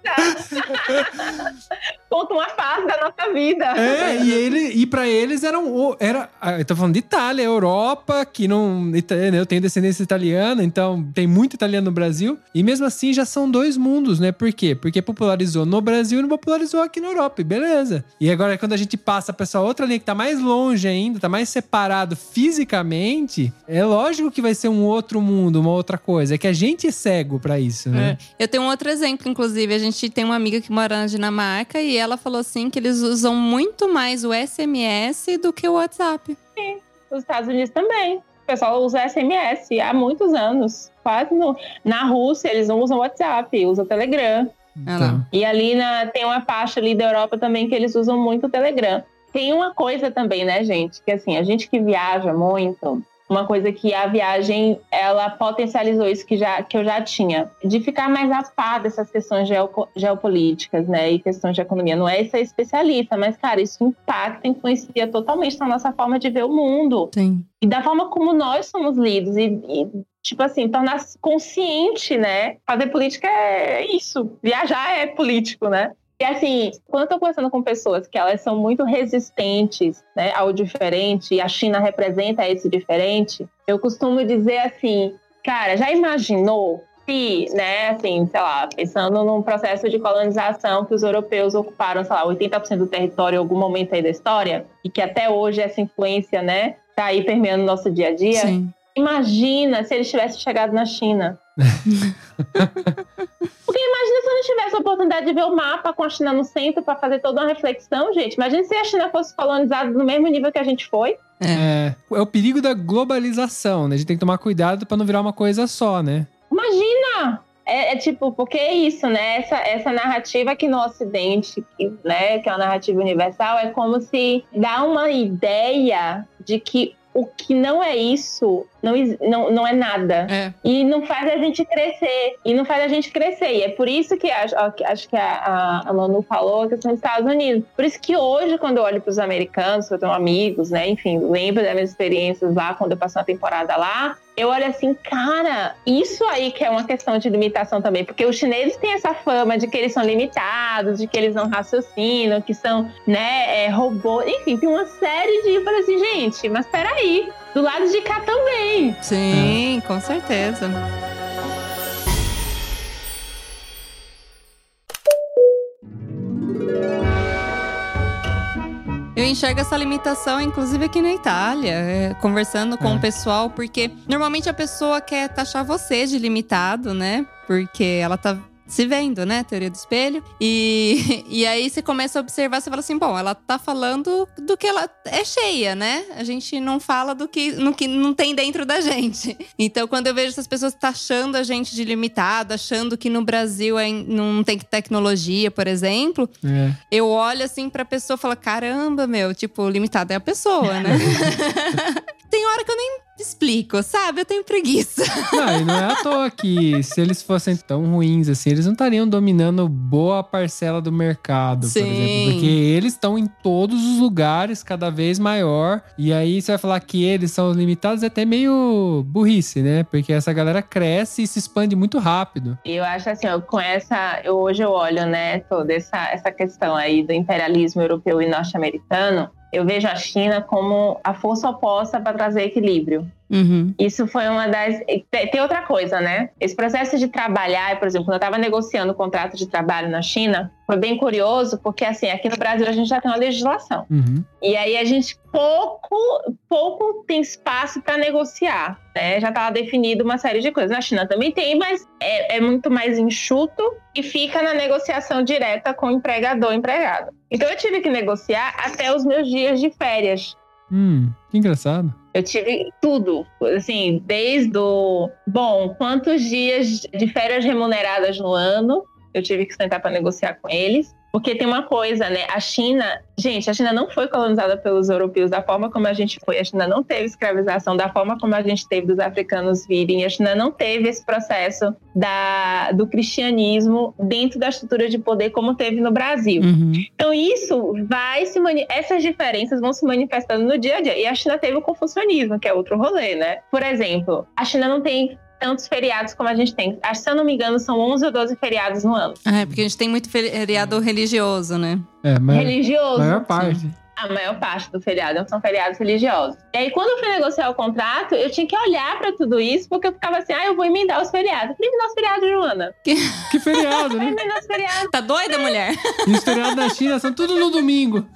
Conta uma fase da nossa vida. É, e, ele, e pra eles eram. Era, ah, eu tô falando de Itália, Europa, que não. né, Eu tenho descendência italiana, então tem muito italiano no Brasil. E mesmo assim já são dois mundos, né? Por quê? Porque popularizou no Brasil e não popularizou aqui na Europa, e beleza. E agora, quando a gente passa pra essa outra linha que tá mais longe ainda, tá mais separado fisicamente, é lógico que vai ser um outro mundo, uma outra coisa. É que a gente é cego pra isso, né? Eu tenho um outro exemplo, inclusive. A gente tem uma amiga que mora na Dinamarca e ela falou assim que eles usam muito mais o SMS do que o WhatsApp. Os Estados Unidos também. O pessoal usa SMS há muitos anos. Quase no... Na Rússia, eles não usam WhatsApp, usam Telegram. E ali na, tem uma parte ali da Europa também que eles usam muito o Telegram. Tem uma coisa também, né, gente? Que assim, a gente que viaja muito, uma coisa que a viagem ela potencializou isso que, já, que eu já tinha, de ficar mais a par dessas questões geopo- geopolíticas, né, e questões de economia. Não é ser especialista, mas, cara, isso impacta, influencia totalmente na nossa forma de ver o mundo Sim. e da forma como nós somos lidos e, e, tipo assim tornar consciente né fazer política é isso viajar é político né e assim quando eu tô conversando com pessoas que elas são muito resistentes né ao diferente e a China representa esse diferente eu costumo dizer assim cara já imaginou se, né, assim, sei lá, pensando num processo de colonização que os europeus ocuparam, sei lá, 80% do território em algum momento aí da história, e que até hoje essa influência, né, tá aí permeando o nosso dia a dia. Sim. Imagina se eles tivessem chegado na China. Porque imagina se eu não tivesse a oportunidade de ver o mapa com a China no centro para fazer toda uma reflexão, gente. Imagina se a China fosse colonizada no mesmo nível que a gente foi. É, é o perigo da globalização, né? A gente tem que tomar cuidado pra não virar uma coisa só, né? Imagina! É, é tipo, porque é isso, né? Essa, essa narrativa aqui no Ocidente, que, né, que é uma narrativa universal, é como se dá uma ideia de que o que não é isso não, não, não é nada. É. E não faz a gente crescer. E não faz a gente crescer. E é por isso que acho, que- acho que a, a, Manu falou a questão dos Estados Unidos. Por isso que hoje, quando eu olho para os americanos, eu tenho amigos, né? Enfim, lembro das minhas experiências lá, quando eu passei uma temporada lá. Eu olho assim, cara, isso aí que é uma questão de limitação também. Porque os chineses têm essa fama de que eles são limitados, de que eles não raciocinam, que são, né, é, robôs. Enfim, tem uma série de. Eu falei assim, gente, mas peraí. Do lado de cá também. Sim, com certeza. Eu enxergo essa limitação, inclusive aqui na Itália, é, conversando com É. o pessoal, porque normalmente a pessoa quer taxar você de limitado, né? Porque ela tá se vendo, né? Teoria do espelho. E, e aí você começa a observar, você fala assim: bom, ela tá falando do que ela é cheia, né? A gente não fala do que, no que não tem dentro da gente. Então, quando eu vejo essas pessoas taxando a gente de limitado, achando que no Brasil é, não tem tecnologia, por exemplo, É. eu olho assim pra pessoa e falo: caramba, meu, tipo, limitado é a pessoa, né? tem hora que eu nem explico, sabe? Eu tenho preguiça. Não, e não é à toa que se eles fossem tão ruins assim, eles não estariam dominando boa parcela do mercado, Sim. por exemplo. Porque eles estão em todos os lugares, cada vez maior. E aí você vai falar que eles são limitados, é até meio burrice, né? Porque essa galera cresce e se expande muito rápido. E eu acho assim, ó, com essa. Eu, hoje eu olho, né, toda essa, essa questão aí do imperialismo europeu e norte-americano. Eu vejo a China como a força oposta para trazer equilíbrio. Uhum. Isso foi uma das. Tem outra coisa, né? Esse processo de trabalhar, por exemplo, quando eu estava negociando o contrato de trabalho na China, foi bem curioso, porque assim, aqui no Brasil a gente já tem uma legislação. Uhum. E aí a gente pouco, pouco tem espaço para negociar, né? Já estava definido uma série de coisas. Na China também tem, mas é, é muito mais enxuto e fica na negociação direta com o empregador e empregado. Então eu tive que negociar até os meus dias de férias. Hum, que engraçado. Eu tive tudo, assim, desde o. Bom, quantos dias de férias remuneradas no ano eu tive que sentar para negociar com eles. Porque tem uma coisa, né? A China, gente, a China não foi colonizada pelos europeus da forma como a gente foi. A China não teve escravização da forma como a gente teve dos africanos virem. A China não teve esse processo da, do cristianismo dentro da estrutura de poder como teve no Brasil. Uhum. Então isso vai se essas diferenças vão se manifestando no dia a dia. E a China teve o confucionismo, que é outro rolê, né? Por exemplo, a China não tem tantos feriados como a gente tem. Acho, se eu não me engano, são 11 ou 12 feriados no ano. É porque a gente tem muito feriado religioso, né? É, mas Religioso. maior parte. A maior parte do feriado são feriados religiosos. E aí, quando eu fui negociar o contrato, eu tinha que olhar pra tudo isso, porque eu ficava assim, ah, eu vou emendar os feriados. Falei, emendar os feriados, Joana. Que feriado, Vai né? emendar os feriados. Tá doida, mulher? E os feriados da China são tudo no domingo.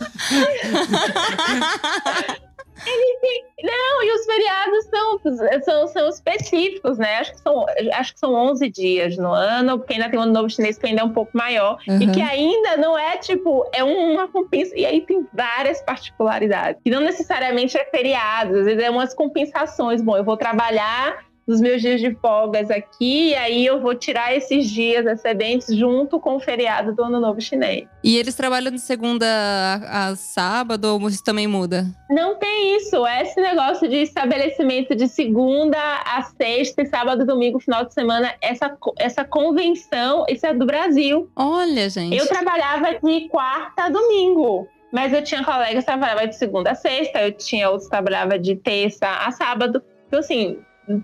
Não, e os feriados são, são, são específicos, né? Acho que, são, acho que são 11 dias no ano, porque ainda tem o ano novo chinês que ainda é um pouco maior. E Uhum. que ainda não é, tipo, é uma compensa. E aí tem várias particularidades. Que não necessariamente é feriado, às vezes é umas compensações. Bom, eu vou trabalhar nos meus dias de folgas aqui, e aí eu vou tirar esses dias excedentes junto com o feriado do ano novo chinês. E eles trabalham de segunda a, a sábado ou isso também muda? Não tem isso. Esse negócio de estabelecimento de segunda a sexta, e sábado, domingo, final de semana, essa, essa convenção, isso é do Brasil. Olha, gente. Eu trabalhava de quarta a domingo. Mas eu tinha colegas que trabalhavam de segunda a sexta, eu tinha outros que trabalhavam de terça a sábado. Então, assim,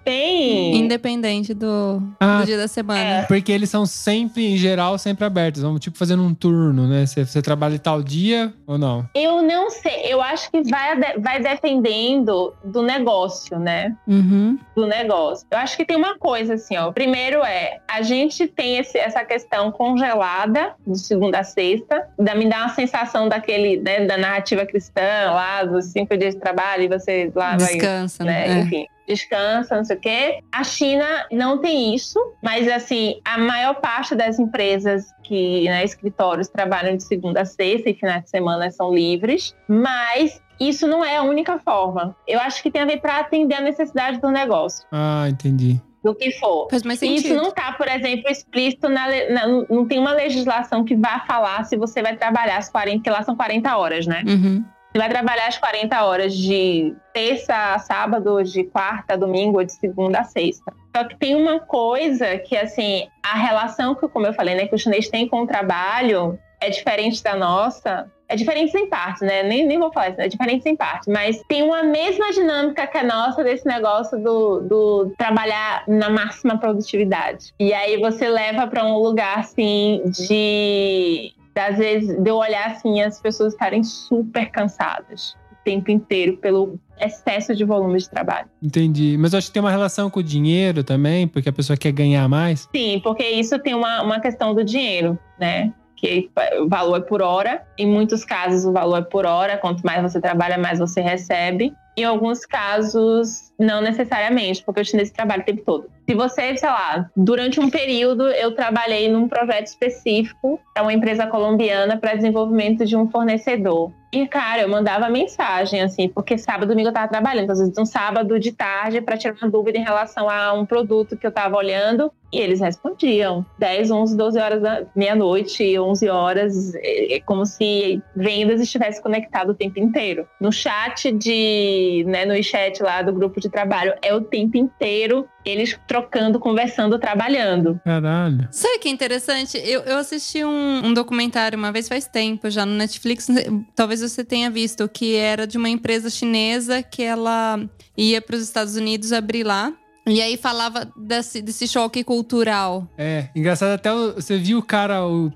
tem. Independente do, Ah, do dia da semana. É. Porque eles são sempre, em geral, sempre abertos. Vamos, tipo, fazendo um turno, né? Você, você trabalha tal dia ou não? Eu não sei. Eu acho que vai, vai dependendo do negócio, né? Uhum. do negócio. Eu acho que tem uma coisa assim, ó. Primeiro é, a gente tem esse- essa questão congelada de segunda a sexta, da, me dá uma sensação daquele, né, da narrativa cristã lá, dos cinco dias de trabalho e você lá vai Descansa, né? né? É. Enfim, descansa, não sei o quê. A China não tem isso, mas assim, a maior parte das empresas que, né, escritórios trabalham de segunda a sexta e finais de semana são livres, mas isso não é a única forma. Eu acho que tem a ver para atender a necessidade do negócio, Ah, entendi. do que for. Faz mais Isso não está, por exemplo, explícito na, na- não tem uma legislação que vá falar se você vai trabalhar as 40, que lá são 40 horas, né? Uhum. Vai trabalhar as 40 horas de terça a sábado, de quarta a domingo, ou de segunda a sexta. Só que tem uma coisa que, assim, a relação que, como eu falei, né, que o chinês tem com o trabalho é diferente da nossa. É diferente em parte, né? Nem, nem vou falar isso, é diferente em parte. Mas tem uma mesma dinâmica que a nossa desse negócio do, do trabalhar na máxima produtividade. E aí você leva para um lugar, assim, de às vezes de eu olhar assim as pessoas estarem super cansadas o tempo inteiro pelo excesso de volume de trabalho. Entendi. Mas eu acho que tem uma relação com o dinheiro também, porque a pessoa quer ganhar mais. Sim, porque isso tem uma, uma questão do dinheiro, né? Que o valor é por hora. Em muitos casos, o valor é por hora. Quanto mais você trabalha, mais você recebe. Em alguns casos, não necessariamente, porque o chinês trabalha o tempo todo. Se você, sei lá, durante um período eu trabalhei num projeto específico para uma empresa colombiana para desenvolvimento de um fornecedor. E, cara, eu mandava mensagem, assim, porque sábado, domingo eu tava trabalhando. Então, às vezes, um sábado de tarde para tirar uma dúvida em relação a um produto que eu tava olhando. E eles respondiam. 10, 11, 12 horas da meia-noite, 11 horas. É é como se vendas estivesse conectado o tempo inteiro. No chat de... Né, no chat lá do grupo de trabalho, é o tempo inteiro eles trocando, conversando, trabalhando. Caralho. Sabe o que é interessante? Eu, eu assisti um, um documentário uma vez faz tempo, já no Netflix. Talvez você tenha visto, que era de uma empresa chinesa que ela ia para os Estados Unidos abrir lá. E aí falava desse, desse choque cultural. É, engraçado até o- você viu o cara, o,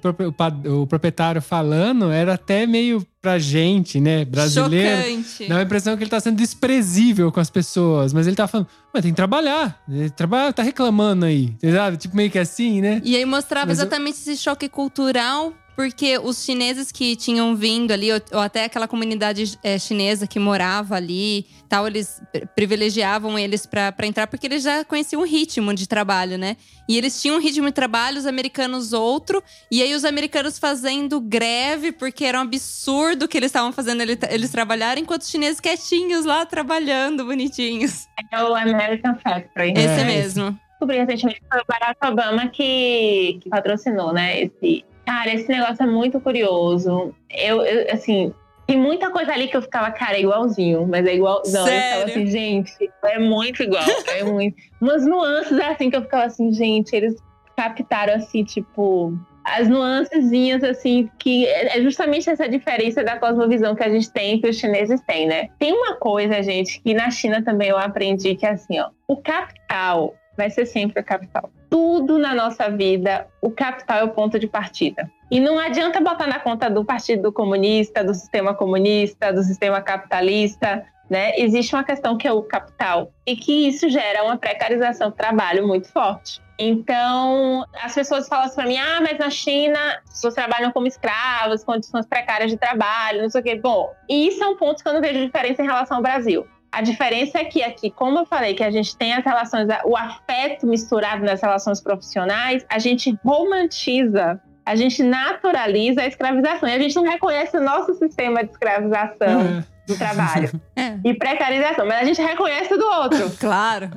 o proprietário falando, era até meio pra gente, né, brasileiro. Chocante. Dá a impressão que ele tá sendo desprezível com as pessoas, mas ele tá falando, mas tem que trabalhar, ele trabalha, tá reclamando aí, sabe? Tipo meio que assim, né? E aí mostrava Mas eu- exatamente esse choque cultural, porque os chineses que tinham vindo ali, ou, ou até aquela comunidade eh, chinesa que morava ali, tal, eles pri- privilegiavam eles pra entrar, porque eles já conheciam o ritmo de trabalho, né? E eles tinham um ritmo de trabalho, os americanos outro, e aí os americanos fazendo greve, porque era um absurdo que eles estavam fazendo ele- eles trabalharem, enquanto os chineses quietinhos lá trabalhando, bonitinhos. É o American Factory. É, Esse esse. mesmo. descobri recentemente que foi o Barack Obama que, que patrocinou, né? Esse. Cara, esse negócio é muito curioso. Eu, eu, assim, tem muita coisa ali que eu ficava, cara, é igualzinho, mas é igual. Não, eu Sério? ficava assim, gente, é muito igual. É muito. Umas nuances assim que eu ficava assim, gente, eles captaram assim, tipo. As nuancezinhas, assim, que é justamente essa diferença da cosmovisão que a gente tem que os chineses têm, né? Tem uma coisa, gente, que na China também eu aprendi que é assim, ó. O capital vai ser sempre o capital. Tudo na nossa vida, o capital é o ponto de partida. E não adianta botar na conta do Partido Comunista, do sistema comunista, do sistema capitalista, né? Existe uma questão que é o capital e que isso gera uma precarização do trabalho muito forte. Então, as pessoas falam assim para mim: ah, mas na China as pessoas trabalham como escravos, condições precárias de trabalho, não sei o quê. Bom, e isso é um ponto que eu não vejo diferença em relação ao Brasil. A diferença é que aqui, como eu falei, que a gente tem as relações, o afeto misturado nas relações profissionais, a gente romantiza, a gente naturaliza a escravização. E a gente não reconhece o nosso sistema de escravização É. do trabalho É, e precarização, mas a gente reconhece o do outro. claro.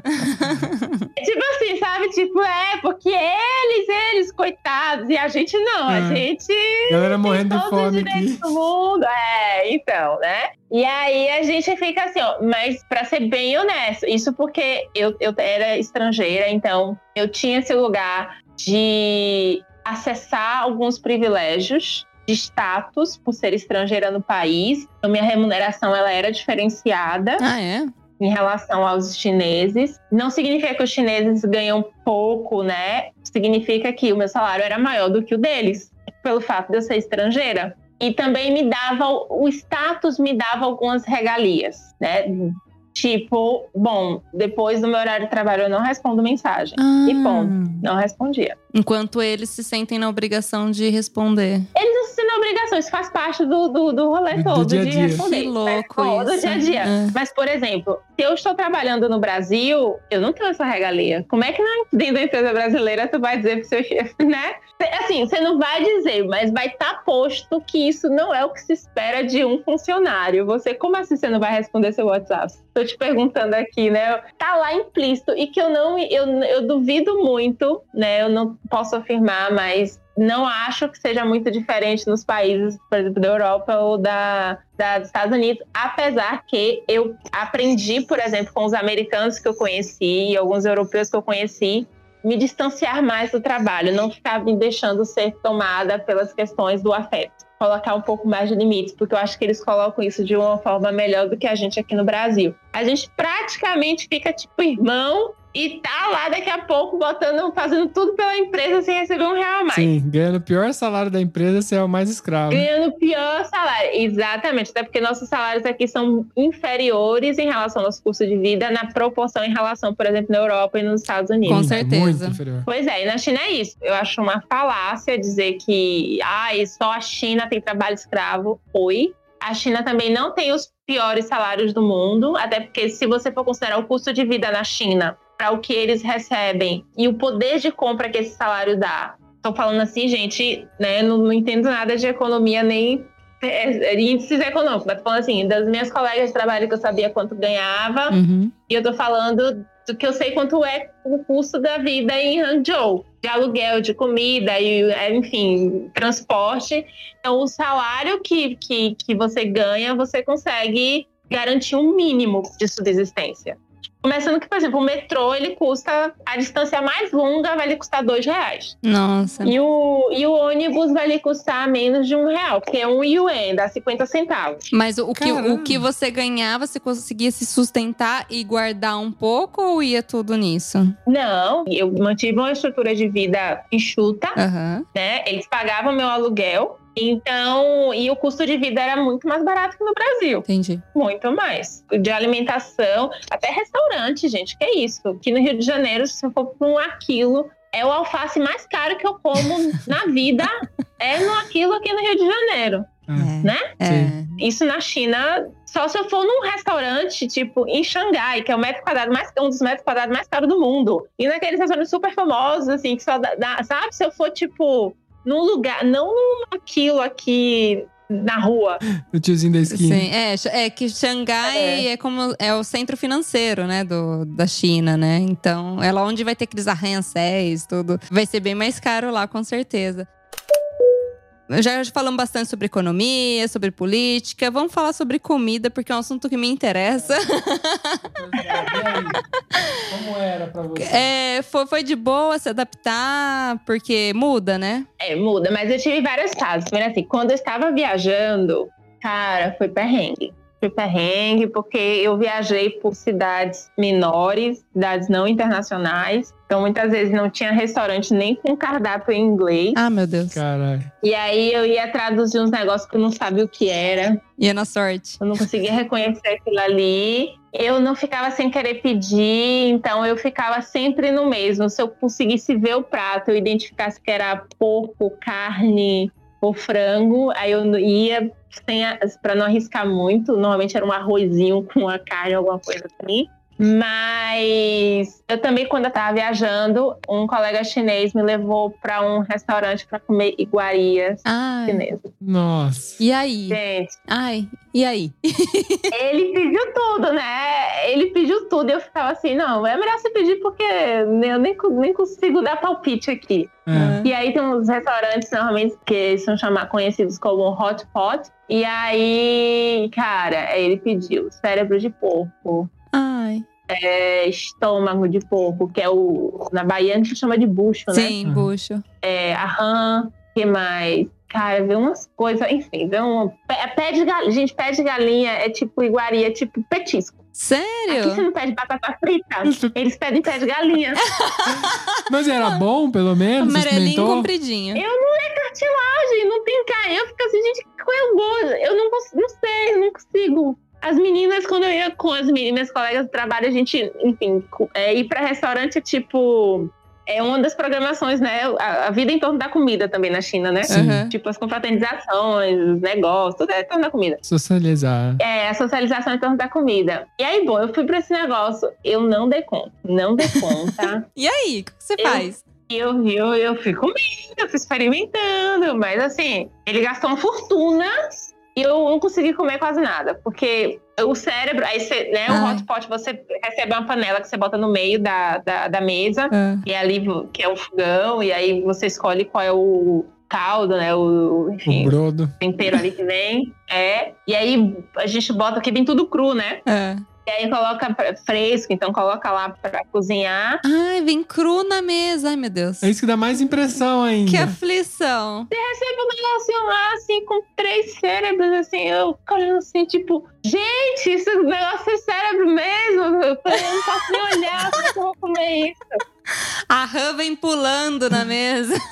É tipo assim, sabe? Tipo, é, porque eles, eles, coitados, e a gente não, a É. gente Galera morrendo de todos os fome direitos aqui. do mundo. É, então, né? E aí a gente fica assim, ó, mas pra ser bem honesto, isso porque eu, eu era estrangeira, então eu tinha esse lugar de acessar alguns privilégios de status por ser estrangeira no país. Então minha remuneração ela era diferenciada Ah, é? em relação aos chineses. Não significa que os chineses ganham pouco, né? Significa que o meu salário era maior do que o deles, pelo fato de eu ser estrangeira. E também me dava, o status me dava algumas regalias, né? Tipo, bom, depois do meu horário de trabalho eu não respondo mensagem. E ponto. Não respondia. Enquanto eles se sentem na obrigação de responder. Eles não sentem na obrigação, isso faz parte do, do, do rolê Do- do todo dia a de dia. responder. Que louco É, do isso. dia a dia. É. Mas, por exemplo, se eu estou trabalhando no Brasil, eu não tenho essa regalia. Como é que na- dentro da empresa brasileira tu vai dizer pro seu chefe, né? Assim, você não vai dizer, mas vai estar posto que isso não é o que se espera de um funcionário. Você, como assim você não vai responder seu WhatsApp? Tô te perguntando aqui, né? Tá lá implícito e que eu não, eu, eu duvido muito, né? Eu não posso afirmar, mas não acho que seja muito diferente nos países, por exemplo, da Europa ou da, da- dos Estados Unidos, apesar que eu aprendi, por exemplo, com os americanos que eu conheci e alguns europeus que eu conheci, me distanciar mais do trabalho, não ficar me deixando ser tomada pelas questões do afeto. Colocar um pouco mais de limites, porque eu acho que eles colocam isso de uma forma melhor do que a gente aqui no Brasil. A gente praticamente fica tipo irmão e tá lá daqui a pouco botando, fazendo tudo pela empresa sem receber um real a mais. Sim, ganhando o pior salário da empresa, você é o mais escravo. Ganhando o pior salário. Exatamente. Até porque nossos salários aqui são inferiores em relação ao nosso custo de vida, na proporção em relação, por exemplo, na Europa e nos Estados Unidos. Com certeza. Pois é, e na China é isso. Eu acho uma falácia dizer que ai, só a China tem trabalho escravo. Oi. A China também não tem os piores salários do mundo, até porque se você for considerar o custo de vida na China para o que eles recebem e o poder de compra que esse salário dá. Tô falando assim, gente, né? Não, não entendo nada de economia nem é, é, índices econômicos, mas tô falando assim, das minhas colegas de trabalho que eu sabia quanto ganhava, Uhum. e eu tô falando do que eu sei quanto é o custo da vida em Hangzhou, de aluguel, de comida, e, é, enfim, transporte. Então, o salário que, que, que você ganha, você consegue garantir um mínimo de subsistência. Começando que, por exemplo, o metrô, ele custa, a distância mais longa vai lhe custar dois reais. Nossa. E o, e o ônibus vai lhe custar menos de um real, porque é um yuan, dá 50 centavos. Mas o, o que, o que você ganhava, você conseguia se sustentar e guardar um pouco ou ia tudo nisso? Não, eu mantive uma estrutura de vida enxuta, Aham. né? Eles pagavam meu aluguel, então, e o custo de vida era muito mais barato que no Brasil. Entendi. Muito mais. De alimentação, até restaurante, gente, que é isso. Aqui no Rio de Janeiro, se eu for para um aquilo, é o alface mais caro que eu como na vida. É no aquilo aqui no Rio de Janeiro. Ah, Né? É. Isso na China, só se eu for num restaurante, tipo, em Xangai, que é o metro quadrado mais, um dos metros quadrados mais caros do mundo. E naqueles restaurantes super famosos, assim, que só dá, dá- sabe? Se eu for, tipo, num lugar, não num aquilo aqui na rua. O tiozinho da esquina. Sim, é, é que Xangai é. como é o centro financeiro, né, do, da China, né? Então, é lá onde vai ter aqueles arranha-céus, tudo. Vai ser bem mais caro lá, com certeza. Já falamos bastante sobre economia, sobre política. Vamos falar sobre comida, porque é um assunto que me interessa. Como era pra você? É, foi, foi de boa se adaptar, porque muda, né? É, muda, mas eu tive várias fases. Primeiro, assim, quando eu estava viajando, cara, foi perrengue. Foi perrengue, porque eu viajei por cidades menores, cidades não internacionais. Então, muitas vezes não tinha restaurante nem com cardápio em inglês. Ah, meu Deus. Caralho. E aí eu ia traduzir uns negócios que eu não sabia o que era. Ia na sorte. Eu não conseguia reconhecer aquilo ali. Eu não ficava sem querer pedir, então eu ficava sempre no mesmo. Se eu conseguisse ver o prato, eu identificasse que era porco, carne ou frango, aí eu ia para não arriscar muito. Normalmente era um arrozinho com a carne, alguma coisa assim. Mas eu também, quando eu tava viajando, um colega chinês me levou para um restaurante para comer iguarias Ai. chinesas. Nossa. E aí? Gente, Ai, e aí? ele pediu tudo, né? Ele pediu tudo e eu ficava assim, não, é melhor você pedir porque eu nem, nem consigo dar palpite aqui. É. E aí tem uns restaurantes normalmente que são chamar, conhecidos como hot pot. E aí, cara, ele pediu cérebro de porco. É, estômago de porco, que é o. Na Bahia a gente chama de bucho, né? Sim, bucho. É, a rã, que mais? Cara, vê umas coisas, enfim, vê um. Pé, pé de galinha. Gente, pé de galinha é tipo iguaria, é tipo petisco. Aqui você Sério? não pede batata frita, eles pedem pé de galinha. Mas era bom, pelo menos? Amarelinho compridinho. cartilagem, não tem carne. Eu fico assim, gente, qual é o gosto? Eu não, não sei, não consigo. As meninas, quando eu ia com as meninas, minhas colegas de trabalho, a gente, enfim, é, ir pra restaurante é tipo. É uma das programações, né? A, a vida em torno da comida também na China, né? Sim. Aham. Tipo, as confraternizações, os negócios, tudo é em torno da comida. Socializar. É, a socialização em torno da comida. E aí, bom, eu fui pra esse negócio, eu não dei conta. Não dei conta. E aí, o que você Eu- faz? Eu, eu, eu fui comendo, eu fui experimentando, mas assim, ele gastou uma fortuna e eu não consegui comer quase nada, porque o cérebro, aí você, né, o Ai. hot pot, você recebe uma panela que você bota no meio da, da, da mesa, Ah. e ali que é o fogão, e aí você escolhe qual é o caldo, né, o, O enfim, brodo. tempero ali que vem, é, e aí a gente bota aqui, vem tudo cru, né, Ah. E aí coloca fresco, então coloca lá pra cozinhar, Ai, vem cru na mesa. Ai, meu Deus. É isso que dá mais impressão ainda. Que aflição. recebe um negocinho lá, assim, com três cérebros, assim, eu olhando assim, tipo, gente, esse negócio é cérebro mesmo? Eu não posso nem olhar, como é que eu vou comer isso? A rã vem pulando na mesa.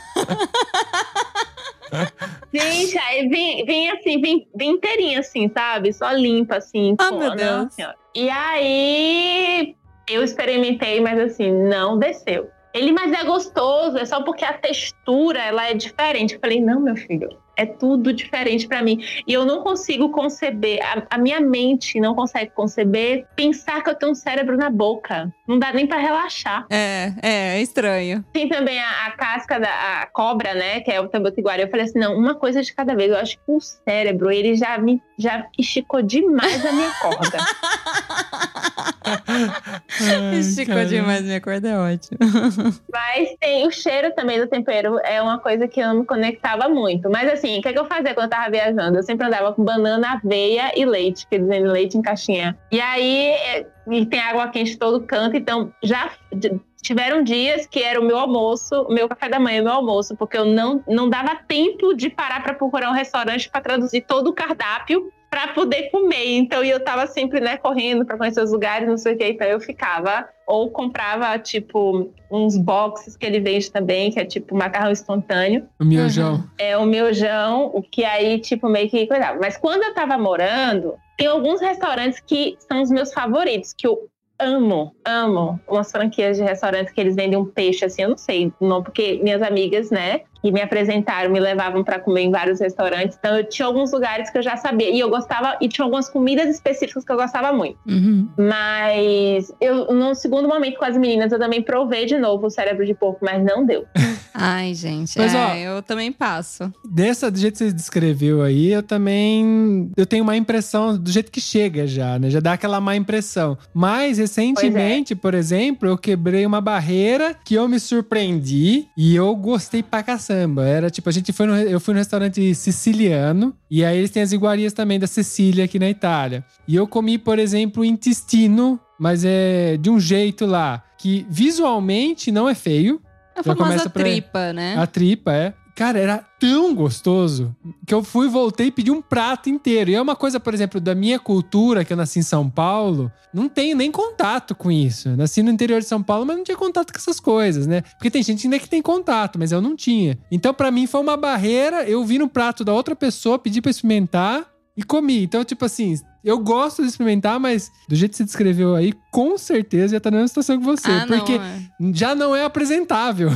Gente, aí vem, vem assim, vem, vem inteirinha, assim, sabe? Só limpa, assim. Ah, pô, meu nossa Deus. Senhora. E aí, eu experimentei, mas assim, não desceu. Ele, mas é gostoso, é só porque a textura, ela é diferente. Eu falei, não, meu filho, É tudo diferente pra mim. E eu não consigo conceber, a, a minha mente não consegue conceber pensar que eu tenho um cérebro na boca. Não dá nem pra relaxar. É, é, é estranho. Tem também a, a casca da a cobra, né? Que é o tambotiguara. Eu falei assim: não, uma coisa de cada vez. Eu acho que o cérebro, ele já me já esticou demais a minha corda. Ai, cara. demais, minha corda é ótima. Mas tem o cheiro também do tempero, é uma coisa que eu não me conectava muito. Mas assim, o que, é que eu fazia quando eu tava viajando? Eu sempre andava com banana, aveia e leite, que dizendo leite em caixinha. E aí, é, e tem água quente em todo canto, então já tiveram dias que era o meu almoço, o meu café da manhã, o meu almoço, porque eu não, não dava tempo de parar para procurar um restaurante para traduzir todo o cardápio para poder comer. Então eu tava sempre, né, correndo para conhecer os lugares, não sei o que, então eu ficava ou comprava tipo uns boxes que ele vende também, que é tipo macarrão instantâneo. O miojão. É o miojão, o que aí tipo meio que cuidava. Mas quando eu tava morando, tem alguns restaurantes que são os meus favoritos, que eu amo, amo umas franquias de restaurantes que eles vendem um peixe assim, eu não sei, não porque minhas amigas, né, que me apresentaram, me levavam para comer em vários restaurantes. Então eu tinha alguns lugares que eu já sabia e eu gostava e tinha algumas comidas específicas que eu gostava muito. Uhum. Mas eu no segundo momento com as meninas eu também provei de novo o cérebro de porco, mas não deu. Ai, gente. Mas, é, ó, eu também passo. Dessa, do jeito que você descreveu aí, eu também. Eu tenho uma impressão do jeito que chega já, né? Já dá aquela má impressão. Mas, recentemente, por exemplo, eu quebrei uma barreira que eu me surpreendi e eu gostei pra caçamba. Era tipo, a gente foi no, eu fui no restaurante siciliano e aí eles têm as iguarias também da Sicília aqui na Itália. E eu comi, por exemplo, o intestino, mas é de um jeito lá que visualmente não é feio. A Já famosa pra- tripa, né? A tripa, é. Cara, era tão gostoso que eu fui, voltei e pedi um prato inteiro. E é uma coisa, por exemplo, da minha cultura, que eu nasci em São Paulo, não tenho nem contato com isso. Eu nasci no interior de São Paulo, mas não tinha contato com essas coisas, né? Porque tem gente ainda que tem contato, mas eu não tinha. Então, pra mim, foi uma barreira. Eu vi no prato da outra pessoa, pedi pra experimentar e comi. Então, tipo assim, eu gosto de experimentar, mas do jeito que você descreveu aí, com certeza ia estar na mesma situação que você. ah, não. porque é. já não é apresentável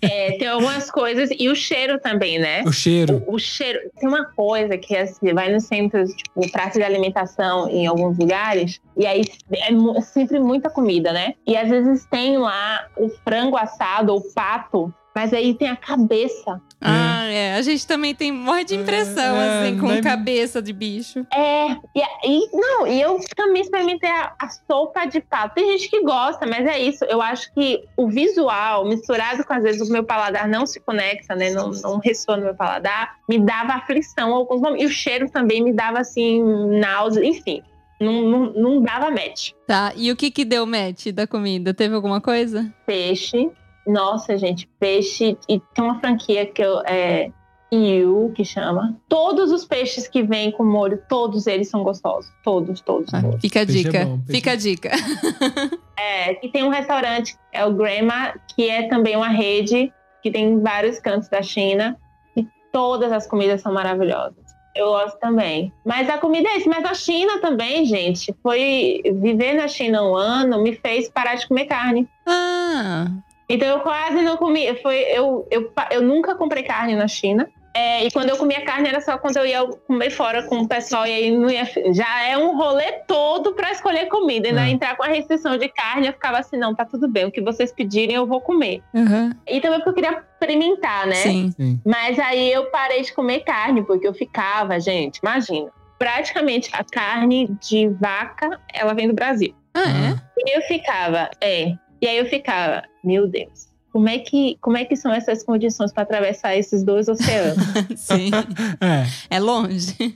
É, tem algumas coisas e o cheiro também, né? o cheiro. O, o cheiro. Tem uma coisa que assim, vai nos centros, tipo, praça de alimentação em alguns lugares, e aí é é sempre muita comida, né? E às vezes tem lá o frango assado ou pato, mas aí tem a cabeça. Ah, é. A gente também tem morre de impressão, É, assim, com cabeça de bicho. É, e, e- não, e eu também experimentei a, a sopa de pato. Tem gente que gosta, mas é isso. Eu acho que o visual, misturado com às vezes o meu paladar não se conecta, né? Não, não ressoa no meu paladar, me dava aflição alguns momentos. E o cheiro também me dava assim, náusea, enfim. Não, não, não dava match. Tá, e o que que deu match da comida? Teve alguma coisa? Peixe. Nossa, gente, peixe. E tem uma franquia que eu. É, Iu, que chama. Todos os peixes que vêm com molho, todos eles são gostosos. Todos, todos, Ah, todos. fica a é dica. bom, peixe fica é a dica. É, e tem um restaurante, é o Grandma, que é também uma rede que tem em vários cantos da China. E todas as comidas são maravilhosas. Eu gosto também. Mas a comida é isso. Mas a China também, gente, foi. Viver na China um ano me fez parar de comer carne. Ah, Então eu quase não comi. Foi, eu, eu, eu nunca comprei carne na China. É, e quando eu comia carne era só quando eu ia comer fora com o pessoal e aí não ia. Já é um rolê todo pra escolher comida. Ainda É. entrar com a restrição de carne, eu ficava assim: não, tá tudo bem, o que vocês pedirem eu vou comer. aham. E também porque eu queria experimentar, né? Sim. Sim. Mas aí eu parei de comer carne, porque eu ficava, gente, imagina. Praticamente a carne de vaca, ela vem do Brasil. Ah, E eu ficava, é. E aí eu ficava, meu Deus, como é que, como é que são essas condições para atravessar esses dois oceanos? é? Sim. É. É longe.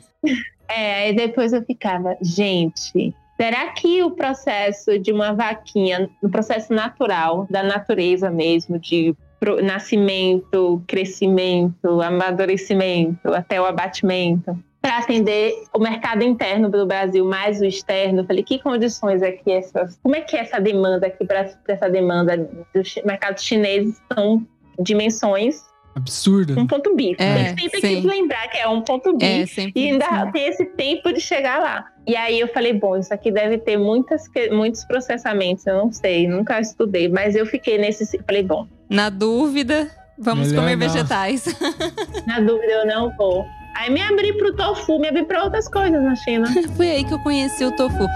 é, aí depois eu ficava, gente, será que o processo de uma vaquinha, o processo natural, da natureza mesmo, de pro- nascimento, crescimento, amadurecimento, até o abatimento, para atender o mercado interno do Brasil mais o externo. Eu falei, que condições é que essas. Como é que é essa demanda aqui para essa demanda do mercado chinês são dimensões Absurdo. um ponto bi. É, A gente sempre tem sim. que lembrar que é um ponto bi. É, sempre. E ainda assim. tem esse tempo de chegar lá. E aí eu falei, bom, isso aqui deve ter muitas, muitos processamentos, eu não sei, nunca estudei, mas eu fiquei nesse. Falei, bom, Na dúvida, Vamos Melhor comer não. vegetais. Na dúvida, eu não vou. Aí me abri pro tofu, me abri pra outras coisas na China. Foi aí que eu conheci o tofu.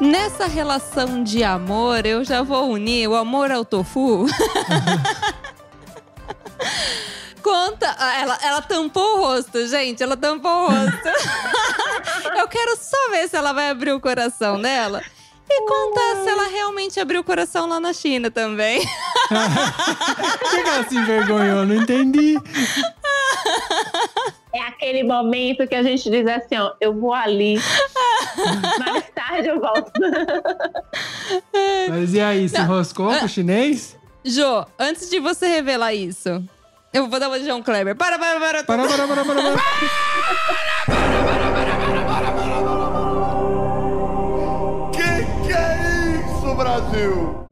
Nessa relação de amor, eu já vou unir o amor ao tofu. Conta. Ah, Ela, ela tampou o rosto, gente. Ela tampou o rosto. eu quero só ver se ela vai abrir o coração dela. E contar se ela realmente abriu o coração lá na China também. Por que ela se envergonhou? Não entendi. É aquele momento que a gente diz assim, ó, eu vou ali. Mais tarde eu volto. Mas e aí, se enroscou Ah. com o chinês? Jô, antes de você revelar isso, eu vou dar uma de João Kleber. Para, para, para. Para, para, para, para, para. Que que é isso, Brasil?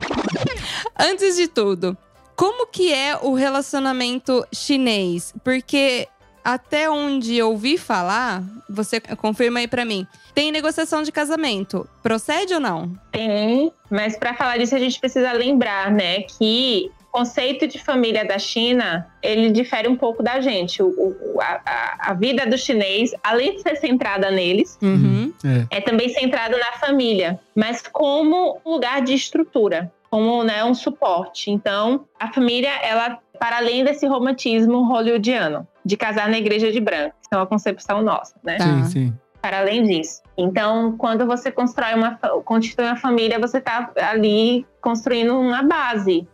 Antes de tudo, como que é o relacionamento chinês? Porque até onde eu ouvi falar, você confirma aí pra mim, tem negociação de casamento. Procede ou não? Tem, mas para falar disso a gente precisa lembrar, né, que conceito de família da China, ele difere um pouco da gente. O, o- a, a- vida do chinês, além de ser centrada neles, Uhum. É. é também centrado na família, mas como um lugar de estrutura, como né, um suporte. Então, a família, ela, para além desse romantismo hollywoodiano, de casar na igreja de branco, que é uma concepção nossa, né? Tá. Sim, sim. Para além disso. Então, quando você constrói uma, constitui uma família, você está ali construindo uma base,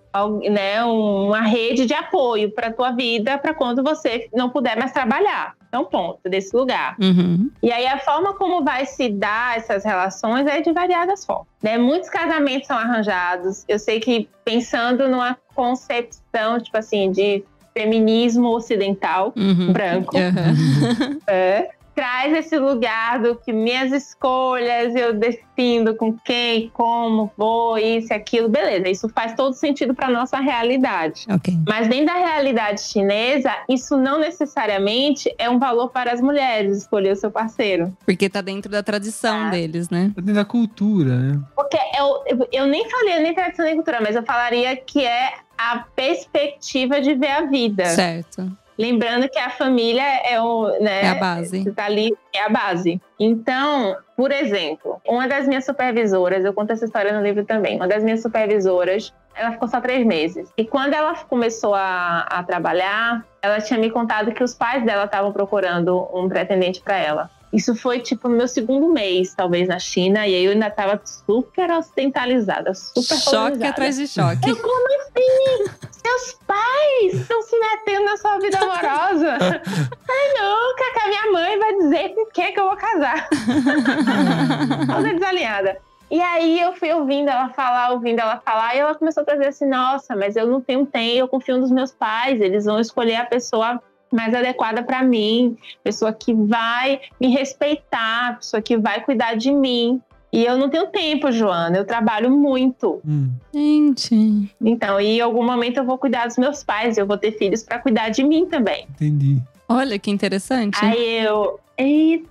né, uma rede de apoio para a tua vida, para quando você não puder mais trabalhar. Então, ponto, desse lugar. Uhum. E aí, a forma como vai se dar essas relações é de variadas formas. Né? Muitos casamentos são arranjados. Eu sei que pensando numa concepção, tipo assim, de feminismo ocidental, Uhum. branco, Aham. é, traz esse lugar do que minhas escolhas, eu defino com quem, como, vou, isso e aquilo, beleza. Isso faz todo sentido para nossa realidade. Ok. Mas dentro da realidade chinesa, isso não necessariamente é um valor para as mulheres escolher o seu parceiro. Porque tá dentro da tradição Tá. deles, né? Tá dentro da cultura, né? Porque eu, eu, eu nem falei nem tradição nem cultura, mas eu falaria que é a perspectiva de ver a vida. Certo. Lembrando que a família é o, né, É a base. Tá ali, é a base. Então, por exemplo, uma das minhas supervisoras, eu conto essa história no livro também, uma das minhas supervisoras, ela ficou só três meses. E quando ela começou a, a trabalhar, ela tinha me contado que os pais dela estavam procurando um pretendente para ela. Isso foi tipo no meu segundo mês, talvez, na China, e aí eu ainda tava super ocidentalizada, super Choque colonizada. atrás de choque. Eu, como assim? Seus pais estão se metendo na sua vida amorosa? Ai, nunca, que a minha mãe vai dizer com quem que eu vou casar. Toda desalinhada. E aí eu fui ouvindo ela falar, ouvindo ela falar, e ela começou a trazer assim, nossa, mas eu não tenho tempo, eu confio nos meus pais, eles vão escolher a pessoa mais adequada para mim, pessoa que vai me respeitar, pessoa que vai cuidar de mim. E eu não tenho tempo, Joana, eu trabalho muito. Hum. Gente. Então, e em algum momento eu vou cuidar dos meus pais, eu vou ter filhos para cuidar de mim também. Entendi. Olha que interessante. Aí eu, eita,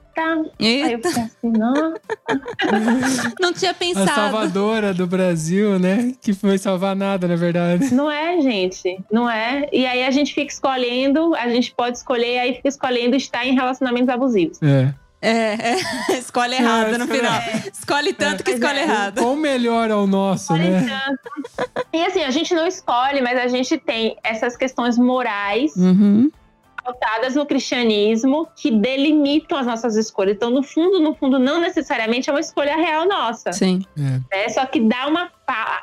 aí eu assim, não. não tinha A pensado. salvadora do Brasil, né? Que foi salvar nada, na verdade. Não é, gente, não é. E aí a gente fica escolhendo, a gente pode escolher, aí fica escolhendo estar em relacionamentos abusivos. É. É, é. escolhe errado É, no final. Escolhe tanto que Pois escolhe é. errado. Qual melhor é o nosso, Escolhe né? tanto. E assim, a gente não escolhe, mas a gente tem essas questões morais Uhum. Pautadas no cristianismo que delimitam as nossas escolhas. Então, no fundo, no fundo, não necessariamente é uma escolha real nossa. Sim. É. né? Só que dá uma.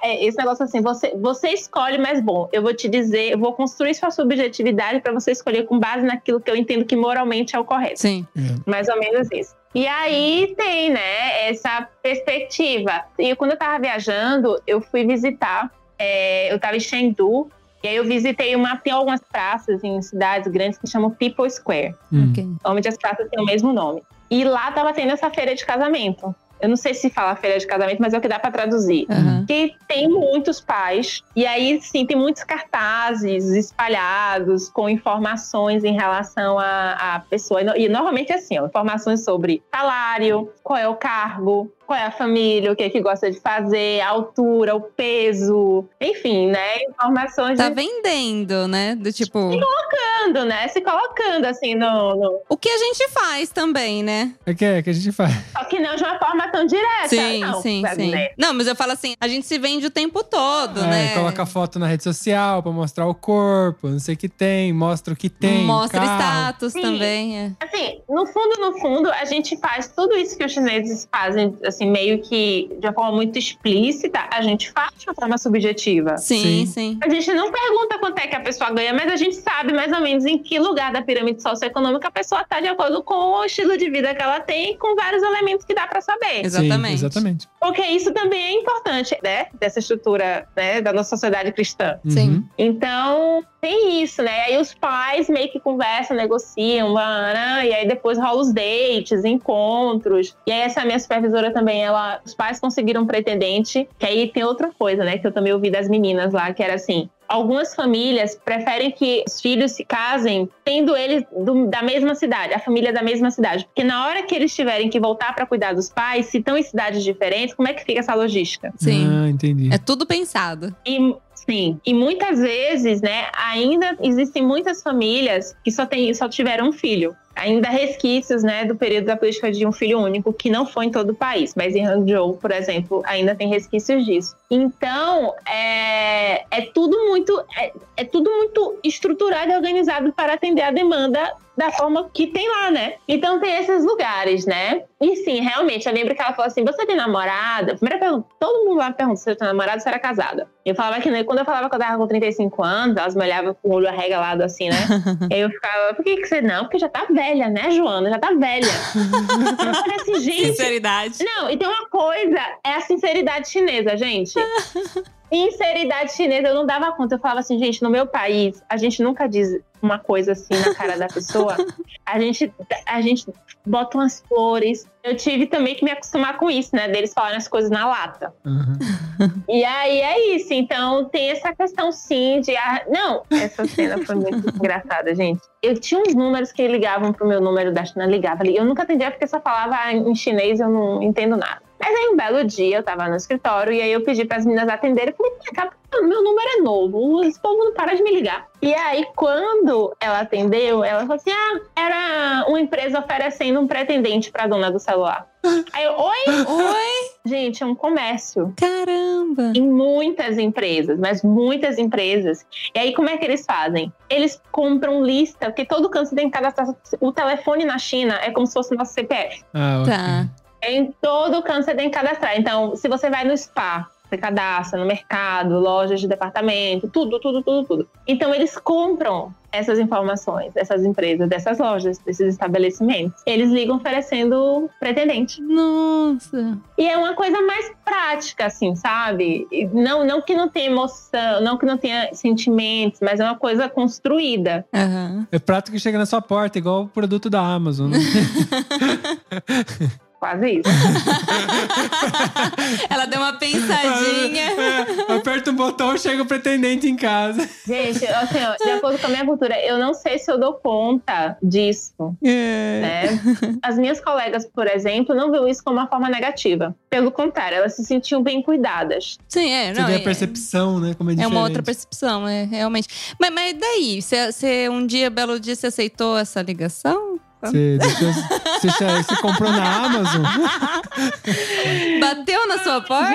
é, Esse negócio assim, você, você escolhe, mas bom, eu vou te dizer, eu vou construir sua subjetividade para você escolher com base naquilo que eu entendo que moralmente é o correto. Sim. É. Mais ou menos isso. E aí tem, né, essa perspectiva. E quando eu tava viajando, eu fui visitar, é, eu tava em Chengdu, e aí eu visitei uma. Tem algumas praças em cidades grandes que chamam People Square. Hum. Ok. Normalmente as praças têm o mesmo nome. E lá tava tendo essa feira de casamento. eu não sei se fala feira de casamento, mas é o que dá pra traduzir. Aham. Que tem muitos pais, e aí sim, tem muitos cartazes espalhados com informações em relação à, à pessoa. E E normalmente é assim, ó, informações sobre salário, qual é o cargo, qual é a família, o que é que gosta de fazer, a altura, o peso, enfim, né? Informações Tá de vendendo, né? Do tipo, colocando, né? Se colocando assim no, no- o que a gente faz também, né? É que, é que a gente faz. Só que não de uma forma tão direta. Sim, não, sim, sim. né? Não, mas eu falo assim, a gente se vende o tempo todo, É, né? Coloca foto na rede social pra mostrar o corpo, não sei o que tem, mostra o que tem. Mostra carro. status Sim. também. É. Assim, no fundo, no fundo, a gente faz tudo isso que os chineses fazem, assim, meio que de uma forma muito explícita, a gente faz de uma forma subjetiva. Sim, Sim. sim. A gente não pergunta quanto é que a pessoa ganha, mas a gente sabe mais ou menos em que lugar da pirâmide socioeconômica a pessoa está de acordo com o estilo de vida que ela tem e com vários elementos que dá para saber. Exatamente. Sim, exatamente. Porque isso também é importante, né? Dessa estrutura, né? Da nossa sociedade cristã. Sim. Uhum. Então, tem isso, né? Aí os pais meio que conversam, negociam, vana, e aí depois rola os dates, encontros. E aí essa minha supervisora também, ela, os pais conseguiram um pretendente, que aí tem outra coisa, né? Que eu também ouvi das meninas lá, que era assim. Algumas famílias preferem que os filhos se casem tendo eles do- da mesma cidade, a família da mesma cidade. Porque na hora que eles tiverem que voltar para cuidar dos pais, se estão em cidades diferentes, como é que fica essa logística? Sim. Ah, entendi. É tudo pensado. E sim, e muitas vezes, né, ainda existem muitas famílias que só, tem, só tiveram um filho. Ainda resquícios, né, do período da política de um filho único, que não foi em todo o país, mas em Hangzhou, por exemplo, ainda tem resquícios disso. Então, é, é tudo muito é, é tudo muito estruturado e organizado para atender a demanda da forma que tem lá, né? Então tem esses lugares, né? E sim, realmente, eu lembro que ela falou assim: você tem namorada? Primeira pergunta, todo mundo lá me pergunta se eu tenho namorada ou se era casada. Eu falava que né, quando eu falava que eu tava com 35 anos, elas me olhavam com o olho arregalado assim, né? Eu ficava, por que, que você não? Porque já tá velha, né, Joana? Já tá velha. eu falei assim, gente. Sinceridade. Não, e tem uma coisa, é a sinceridade chinesa, gente. Sinceridade chinesa, eu não dava conta. Eu falava assim, gente, no meu país, a gente nunca diz uma coisa assim na cara da pessoa. A gente, a gente bota umas flores. Eu tive também que me acostumar com isso, né? Deles falarem as coisas na lata. Uhum. E aí é isso. Então tem essa questão sim de. ah, Não, essa cena foi muito engraçada, gente. Eu tinha uns números que ligavam pro meu número da China, ligava ali. Eu nunca atendia porque só falava em chinês, eu não entendo nada. Mas aí um belo dia eu tava no escritório e aí eu pedi para as meninas atenderem. Falei, "Cá, meu número é novo, esse povo não para de me ligar. E aí, quando ela atendeu, ela falou assim: ah, era uma empresa oferecendo um pretendente pra dona do celular. Aí eu, oi? Oi? Gente, é um comércio Caramba. em muitas empresas, mas muitas empresas. E aí, como é que eles fazem? Eles compram lista, porque todo canto você tem que cadastrar. O telefone na China é como se fosse o nosso CPF. Ah, ok. Tá. Em todo canto você tem que cadastrar. Então, se você vai no spa, você cadastra no mercado, lojas de departamento, tudo, tudo, tudo, tudo. Então, eles compram essas informações dessas empresas, dessas lojas, desses estabelecimentos. Eles ligam oferecendo pretendente. Nossa. E é uma coisa mais prática, assim, sabe? Não, não que não tenha emoção, não que não tenha sentimentos, mas é uma coisa construída. Aham. É prato que chega na sua porta, igual o produto da Amazon. Né? Quase isso. Ela deu uma pensadinha. É, aperta o botão, chega o pretendente em casa. Gente, assim, ó, de acordo com a minha cultura, eu não sei se eu dou conta disso, É. né? As minhas colegas, por exemplo, não viu isso como uma forma negativa. Pelo contrário, elas se sentiam bem cuidadas. Sim, é. Você Não, vê é, a percepção, né? Como é é uma outra percepção, é, realmente. Mas, mas daí? Você, você um dia, belo dia, você aceitou essa ligação? Você, deixou- você, você comprou na Amazon? Bateu na sua porta?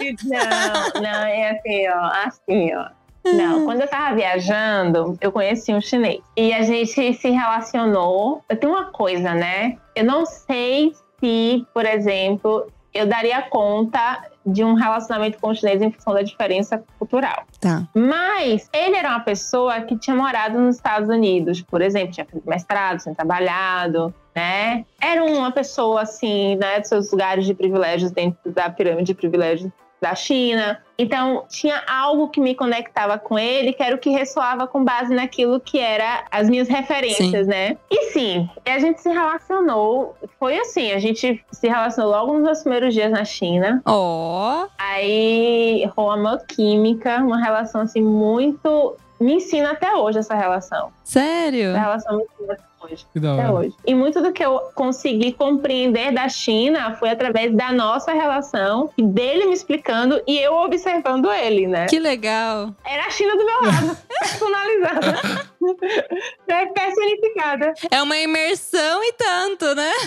Gente, não, não, é assim, ó, assim, ó. Não, quando eu tava viajando, eu conheci um chinês. E a gente se relacionou. Eu tenho uma coisa, né? Eu não sei se, por exemplo, eu daria conta de um relacionamento com o chinês em função da diferença cultural. Tá. Mas ele era uma pessoa que tinha morado nos Estados Unidos, por exemplo, tinha feito mestrado, tinha trabalhado, né? Era uma pessoa, assim, né, dos seus lugares de privilégios dentro da pirâmide de privilégios da China. Então, tinha algo que me conectava com ele, que era o que ressoava com base naquilo que era as minhas referências, né? E sim, a gente se relacionou. Foi assim, a gente se relacionou logo nos meus primeiros dias na China. Ó, Aí rolou química, uma relação assim muito. Me ensina até hoje essa relação. sério? Essa relação me ensina hoje. Que da Até hora. hoje. E muito do que eu consegui compreender da China foi através da nossa relação, dele me explicando e eu observando ele, né? Que legal. Era a China do meu lado, personalizada. é personificada. É uma imersão e tanto, né?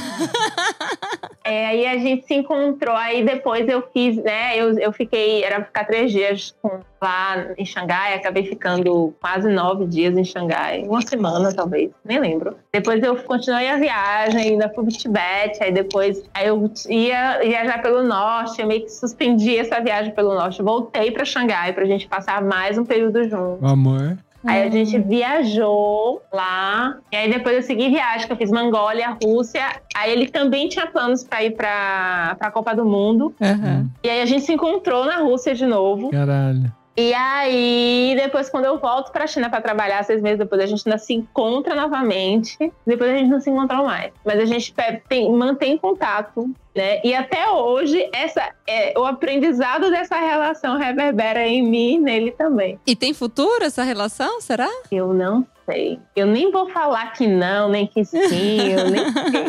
É, aí a gente se encontrou, aí depois eu fiz, né? Eu, eu fiquei, era ficar três dias com- lá em Xangai, acabei ficando quase nove dias em Xangai, uma semana talvez, nem lembro. Depois eu continuei a viagem, ainda fui pro Tibete, aí depois aí eu ia viajar pelo norte, eu meio que suspendi essa viagem pelo norte, voltei pra Xangai pra gente passar mais um período juntos. O amor. Aí a gente viajou lá. E aí depois eu segui viagem, que eu fiz Mongólia, Rússia. Aí ele também tinha planos pra ir pra, pra Copa do Mundo. Aham. E aí a gente se encontrou na Rússia de novo. Caralho. E aí, depois, quando eu volto pra China pra trabalhar, seis meses depois, a gente ainda se encontra novamente. Depois a gente não se encontrou mais. Mas a gente tem- mantém contato, né? E até hoje, essa, é, o aprendizado dessa relação reverbera em mim e nele também. E tem futuro essa relação, será? Eu não sei. Eu nem vou falar que não, nem que sim, eu nem sei.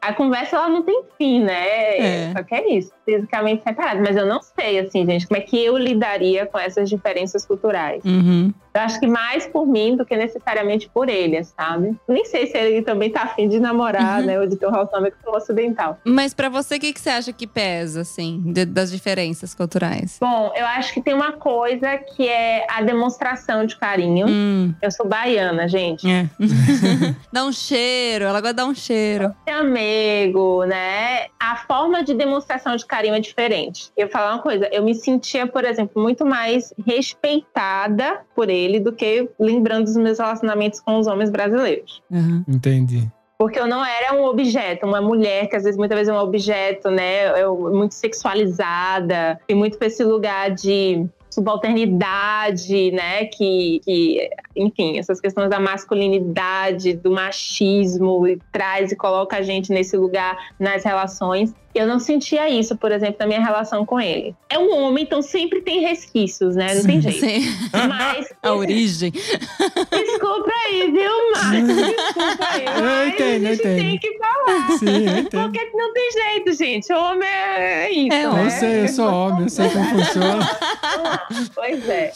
A conversa, ela não tem fim, né? É. Só que é isso, fisicamente separado. Mas eu não sei, assim, gente, como é que eu lidaria com essas diferenças culturais. Uhum. Eu acho que mais por mim do que necessariamente por ele, sabe? Nem sei se ele também tá afim de namorar, Uhum. né? Ou de ter um relacionamento com o ocidental. Mas pra você, o que, que você acha que pesa, assim, de- das diferenças culturais? Bom, eu acho que tem uma coisa que é a demonstração de carinho. Hum, Eu sou baiana, gente. é. dá um cheiro, ela gosta de dar um cheiro. Ser amigo, né? A forma de demonstração de carinho é diferente. Eu vou falar uma coisa, eu me sentia, por exemplo, muito mais respeitada por ele do que lembrando dos meus relacionamentos com os homens brasileiros. Aham. Entendi. Porque eu não era um objeto, uma mulher que às vezes muitas vezes é um objeto, né? Eu, muito sexualizada, e muito pra esse lugar de subalternidade, né? Que, que, enfim, essas questões da masculinidade, do machismo, e traz e coloca a gente nesse lugar nas relações. Eu não sentia isso, por exemplo, na minha relação com ele. É um homem, então sempre tem resquícios, né? Não tem jeito. Sim. Mas A origem. Desculpa aí, viu, Marcos? Desculpa aí. Eu Mas entendo, a gente entendo. tem que falar. Sim. Porque não tem jeito, gente. Homem é isso. É, né? Eu sei, eu sou homem, eu sei como funciona. Pois é.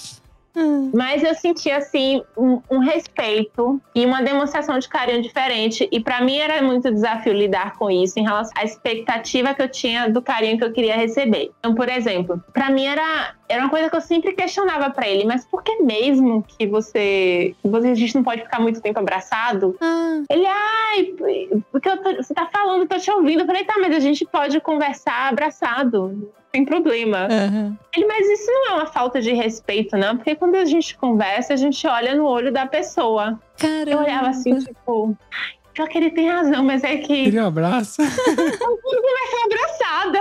Mas eu senti, assim, um, um respeito e uma demonstração de carinho diferente. E pra mim era muito desafio lidar com isso em relação à expectativa que eu tinha do carinho que eu queria receber. Então, por exemplo, pra mim era, era uma coisa que eu sempre questionava pra ele. Mas por que mesmo que você, você... A gente não pode ficar muito tempo abraçado? Ah, Ele, ai, porque tô- você tá falando, eu tô te ouvindo. Eu falei, tá, mas a gente pode conversar abraçado, tem problema. aham. Ele, mas isso não é uma falta de respeito, não? Porque quando a gente conversa, a gente olha no olho da pessoa. Caramba. Eu olhava assim, tipo, "Ai, pior que ele tem razão, mas é que Queria um abraço. conversa abraçada.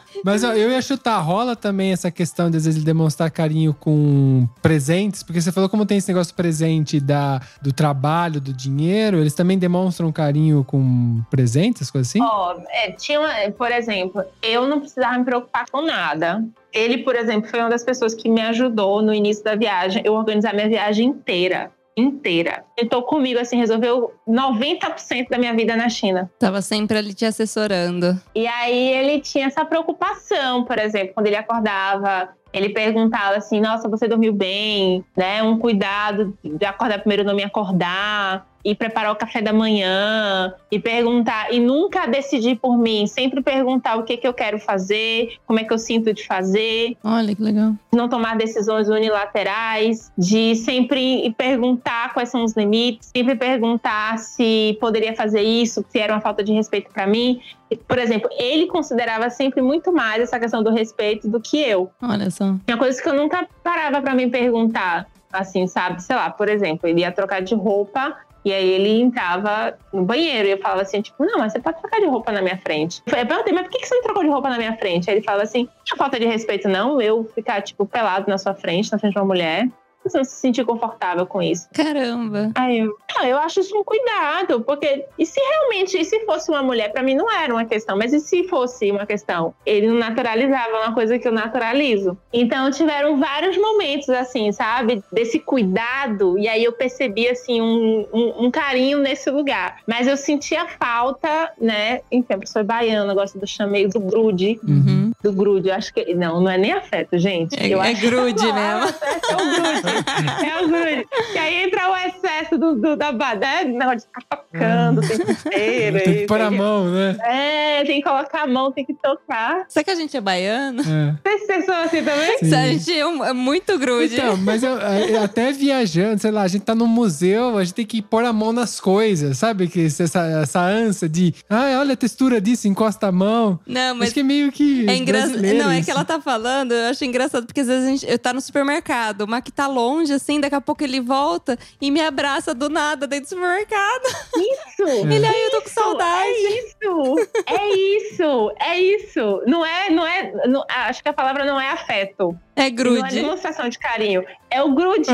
Mas ó, eu ia chutar, rola também essa questão de às vezes ele demonstrar carinho com presentes, porque você falou como tem esse negócio presente da, do trabalho, do dinheiro, eles também demonstram carinho com presentes, coisas assim? Ó, é, tinha, por exemplo, eu não precisava me preocupar com nada. Ele, por exemplo, foi uma das pessoas que me ajudou no início da viagem, eu organizar minha viagem inteira. Inteira. Tentou comigo, assim, resolveu 90% da minha vida na China. Tava sempre ali te assessorando. E aí ele tinha essa preocupação, por exemplo, quando ele acordava, ele perguntava assim: "Nossa, você dormiu bem?", né? Um cuidado de acordar primeiro não me acordar e preparar o café da manhã e perguntar e nunca decidir por mim, sempre perguntar o que que eu quero fazer, como é que eu sinto de fazer, Olha que legal. não tomar decisões unilaterais, de sempre perguntar quais são os limites, sempre perguntar se poderia fazer isso, se era uma falta de respeito para mim. Por exemplo, ele considerava sempre muito mais essa questão do respeito do que eu. Olha só. Tinha coisas que eu nunca parava para me perguntar, assim, sabe? Sei lá, por exemplo, ele ia trocar de roupa E aí ele entrava no banheiro e eu falava assim, tipo, não, mas você pode trocar de roupa na minha frente. Eu perguntei, mas por que você não trocou de roupa na minha frente? Aí ele falava assim, não é falta de respeito não, eu ficar, tipo, pelado na sua frente, na frente de uma mulher. Você não se sentir confortável com isso. Caramba. Aí eu, ah, eu acho isso um cuidado, porque e se realmente, e se fosse uma mulher, pra mim não era uma questão, mas e se fosse uma questão? Ele não naturalizava uma coisa que eu naturalizo. Então tiveram vários momentos assim, sabe? Desse cuidado, e aí eu percebi assim um, um, um carinho nesse lugar. Mas eu sentia falta, né? Enfim, a pessoa é baiana, gosta do chamei do grude. Uhum. Do grude, eu acho que. Não, não é nem afeto, gente. É, eu é acho grude Não, mesmo. afeto É o grude. É o grude. E aí entra o excesso do, do, da badé, negócio de ficar tocando o tempo inteiro. Tem que pôr a tem mão, né? É, tem que colocar a mão, tem que tocar. Será que a gente é baiano? É. Vocês são assim também? Sim. A gente é é muito grude. Então, mas eu- eu- até viajando, sei lá, a gente tá num museu, a gente tem que pôr a mão nas coisas, sabe? Que essa, essa ânsia de, ah, olha a textura disso, encosta a mão. Não, mas Acho que é meio que. É engraçado. Brasileiro Não, é isso. que ela tá falando, eu acho engraçado, porque às vezes a gente, eu tá no supermercado, o Mac tá longe, assim, daqui a pouco ele volta e me abraça do nada dentro do supermercado. Isso! Ele aí, eu tô com Isso, saudade. É isso! É isso! É isso! Não é, não é. não- acho que a palavra não é afeto. É Não é grude. demonstração de carinho. É o grude.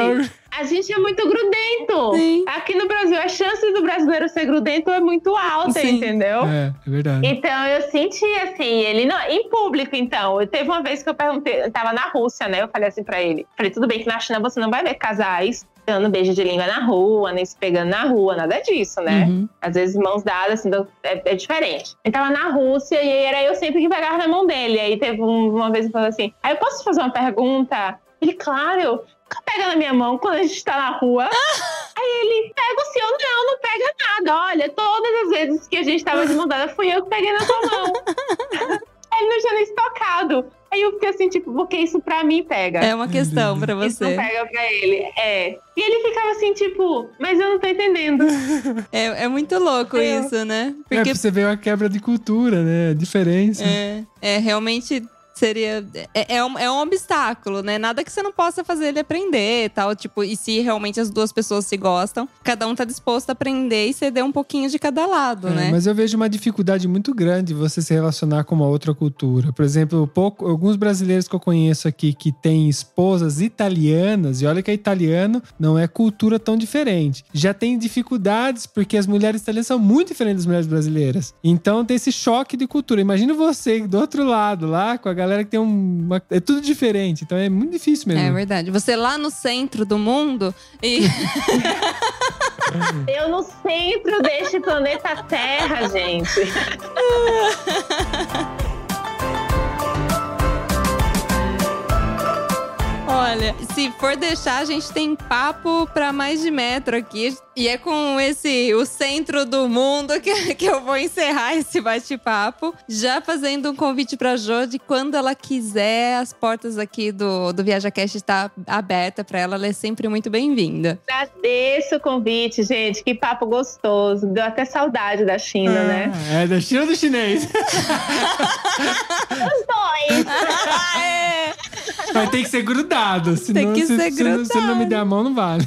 A gente é muito grudento. Sim. Aqui no Brasil, a chance do brasileiro ser grudento é muito alta, Sim. entendeu? É, é verdade. Então eu senti assim, ele não, em público, então. Eu teve uma vez que eu perguntei, eu tava na Rússia, né? Eu falei assim pra ele: falei, tudo bem que na China você não vai ver casais dando beijo de língua na rua, nem se pegando na rua, nada disso, né? Uhum. Às vezes mãos dadas, assim, do- é, é diferente. Ele tava na Rússia e era eu sempre que pegava na mão dele. Aí teve um- uma vez que falou assim: aí eu posso fazer uma pergunta? Ele, claro. Pega na minha mão quando a gente tá na rua. Aí ele pega o seu, não, não pega nada. Olha, todas as vezes que a gente tava de mão dada, fui eu que peguei na sua mão. Aí ele não tinha nem se tocado. Aí eu fiquei assim, tipo, porque isso pra mim pega. É uma questão pra Isso não você. pega pra ele. É. E ele ficava assim, tipo, mas eu não tô entendendo. É, é muito louco É. isso, né? É, Porque pra você ver a quebra de cultura, né? A diferença. é, é realmente seria. É, é um, é um obstáculo, né? Nada que você não possa fazer ele aprender e tal. Tipo, e se realmente as duas pessoas se gostam, cada um tá disposto a aprender e ceder um pouquinho de cada lado, É, né? Mas eu vejo uma dificuldade muito grande você se relacionar com uma outra cultura. Por exemplo, pouco, alguns brasileiros que eu conheço aqui que têm esposas italianas, e olha que é italiano, não é cultura tão diferente. Já tem dificuldades porque as mulheres italianas são muito diferentes das mulheres brasileiras. Então tem esse choque de cultura. Imagina você do outro lado, lá, com a galera que tem um, uma. É tudo diferente. Então é muito difícil mesmo. É verdade. Você lá no centro do mundo e. Eu no centro deste planeta Terra, gente. Olha, se for deixar, a gente tem papo pra mais de metro aqui. E é com esse, o centro do mundo, que, que eu vou encerrar esse bate-papo. Já fazendo um convite pra Jo de quando ela quiser, as portas aqui do, do ViajaCast está aberta pra ela. Ela é sempre muito bem-vinda. Agradeço o convite, gente. Que papo gostoso. Deu até saudade da China, né? É, da China ou do chinês? Os dois. é. Mas tem que ser grudado. Senão, que se, ser se não- Se não me der a mão, não vale.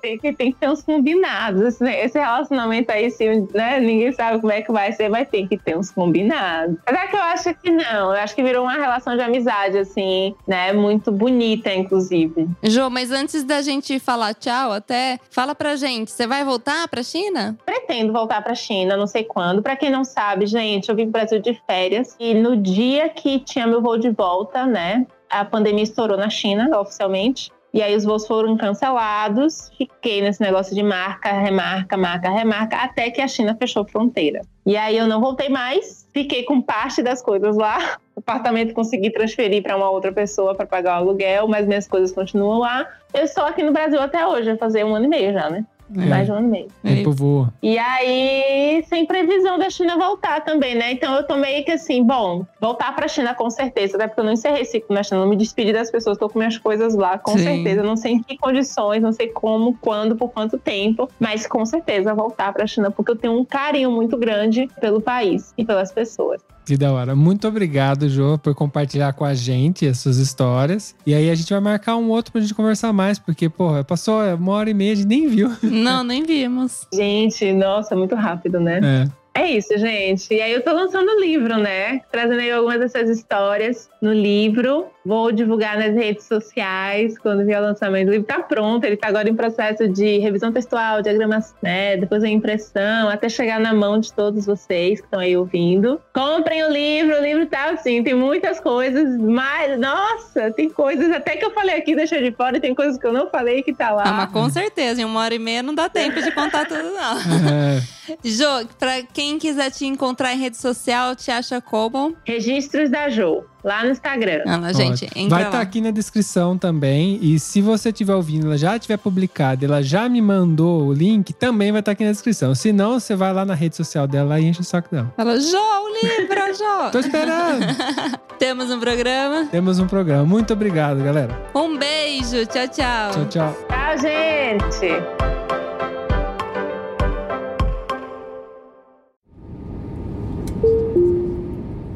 Tem que, tem que ter uns combinados. Esse, esse relacionamento aí, se, né, ninguém sabe como é que vai ser, mas tem que ter uns combinados. Apesar que eu acho que não. Eu acho que virou uma relação de amizade, assim, né? Muito bonita, inclusive. Jo, mas antes da gente falar tchau, até fala pra gente, você vai voltar pra China? Pretendo voltar pra China, não sei quando. Pra quem não sabe, gente, eu vim pro Brasil de férias. E no dia que tinha meu voo de volta, né? A pandemia estourou na China, oficialmente. E aí os voos foram cancelados. Fiquei nesse negócio de marca, remarca, marca, remarca, até que a China fechou fronteira. E aí eu não voltei mais. Fiquei com parte das coisas lá. O apartamento consegui transferir para uma outra pessoa para pagar o aluguel, mas minhas coisas continuam lá. Eu estou aqui no Brasil até hoje, vai fazer um ano e meio já, né? É. Mais de um ano e meio. Tempo voa. E aí, sem previsão da China voltar também, né? Então eu tô meio que assim, bom, voltar pra China com certeza, até porque eu não encerrei ciclo na China, não me despedi das pessoas, tô com minhas coisas lá, com Sim. certeza. Não sei em que condições, não sei como, quando, por quanto tempo, mas com certeza voltar pra China, porque eu tenho um carinho muito grande pelo país e pelas pessoas. Que da hora. Muito obrigado, Jô, por compartilhar com a gente as suas histórias. E aí a gente vai marcar um outro pra gente conversar mais, porque, porra, passou uma hora e meia, a gente nem viu. Não, nem vimos. Gente, nossa, muito rápido, né? É. É isso, gente. E aí eu tô lançando o livro, né? Trazendo aí algumas dessas histórias no livro. Vou divulgar nas redes sociais quando vier o lançamento. O livro tá pronto, ele tá agora em processo de revisão textual, diagramas, né? Depois a impressão, até chegar na mão de todos vocês que estão aí ouvindo. Comprem o livro, o livro tá assim, tem muitas coisas, mas, nossa, tem coisas até que eu falei aqui, deixei de fora, e tem coisas que eu não falei que tá lá. Ah, mas com certeza, em uma hora e meia não dá tempo de contar tudo, não. É. Jô, pra quem quiser te encontrar em rede social, te acha como? Registros da Jo, lá no Instagram. Ah, gente, Vai estar aqui na descrição também. E se você estiver ouvindo, ela já tiver publicado, ela já me mandou o link, também vai estar aqui na descrição. Se não, você vai lá na rede social dela e enche o saco dela. Fala, Jô, o livro, Jô! Tô esperando. Temos um programa. Temos um programa. Muito obrigado, galera. Um beijo, tchau, tchau. Tchau, tchau. Tchau, gente!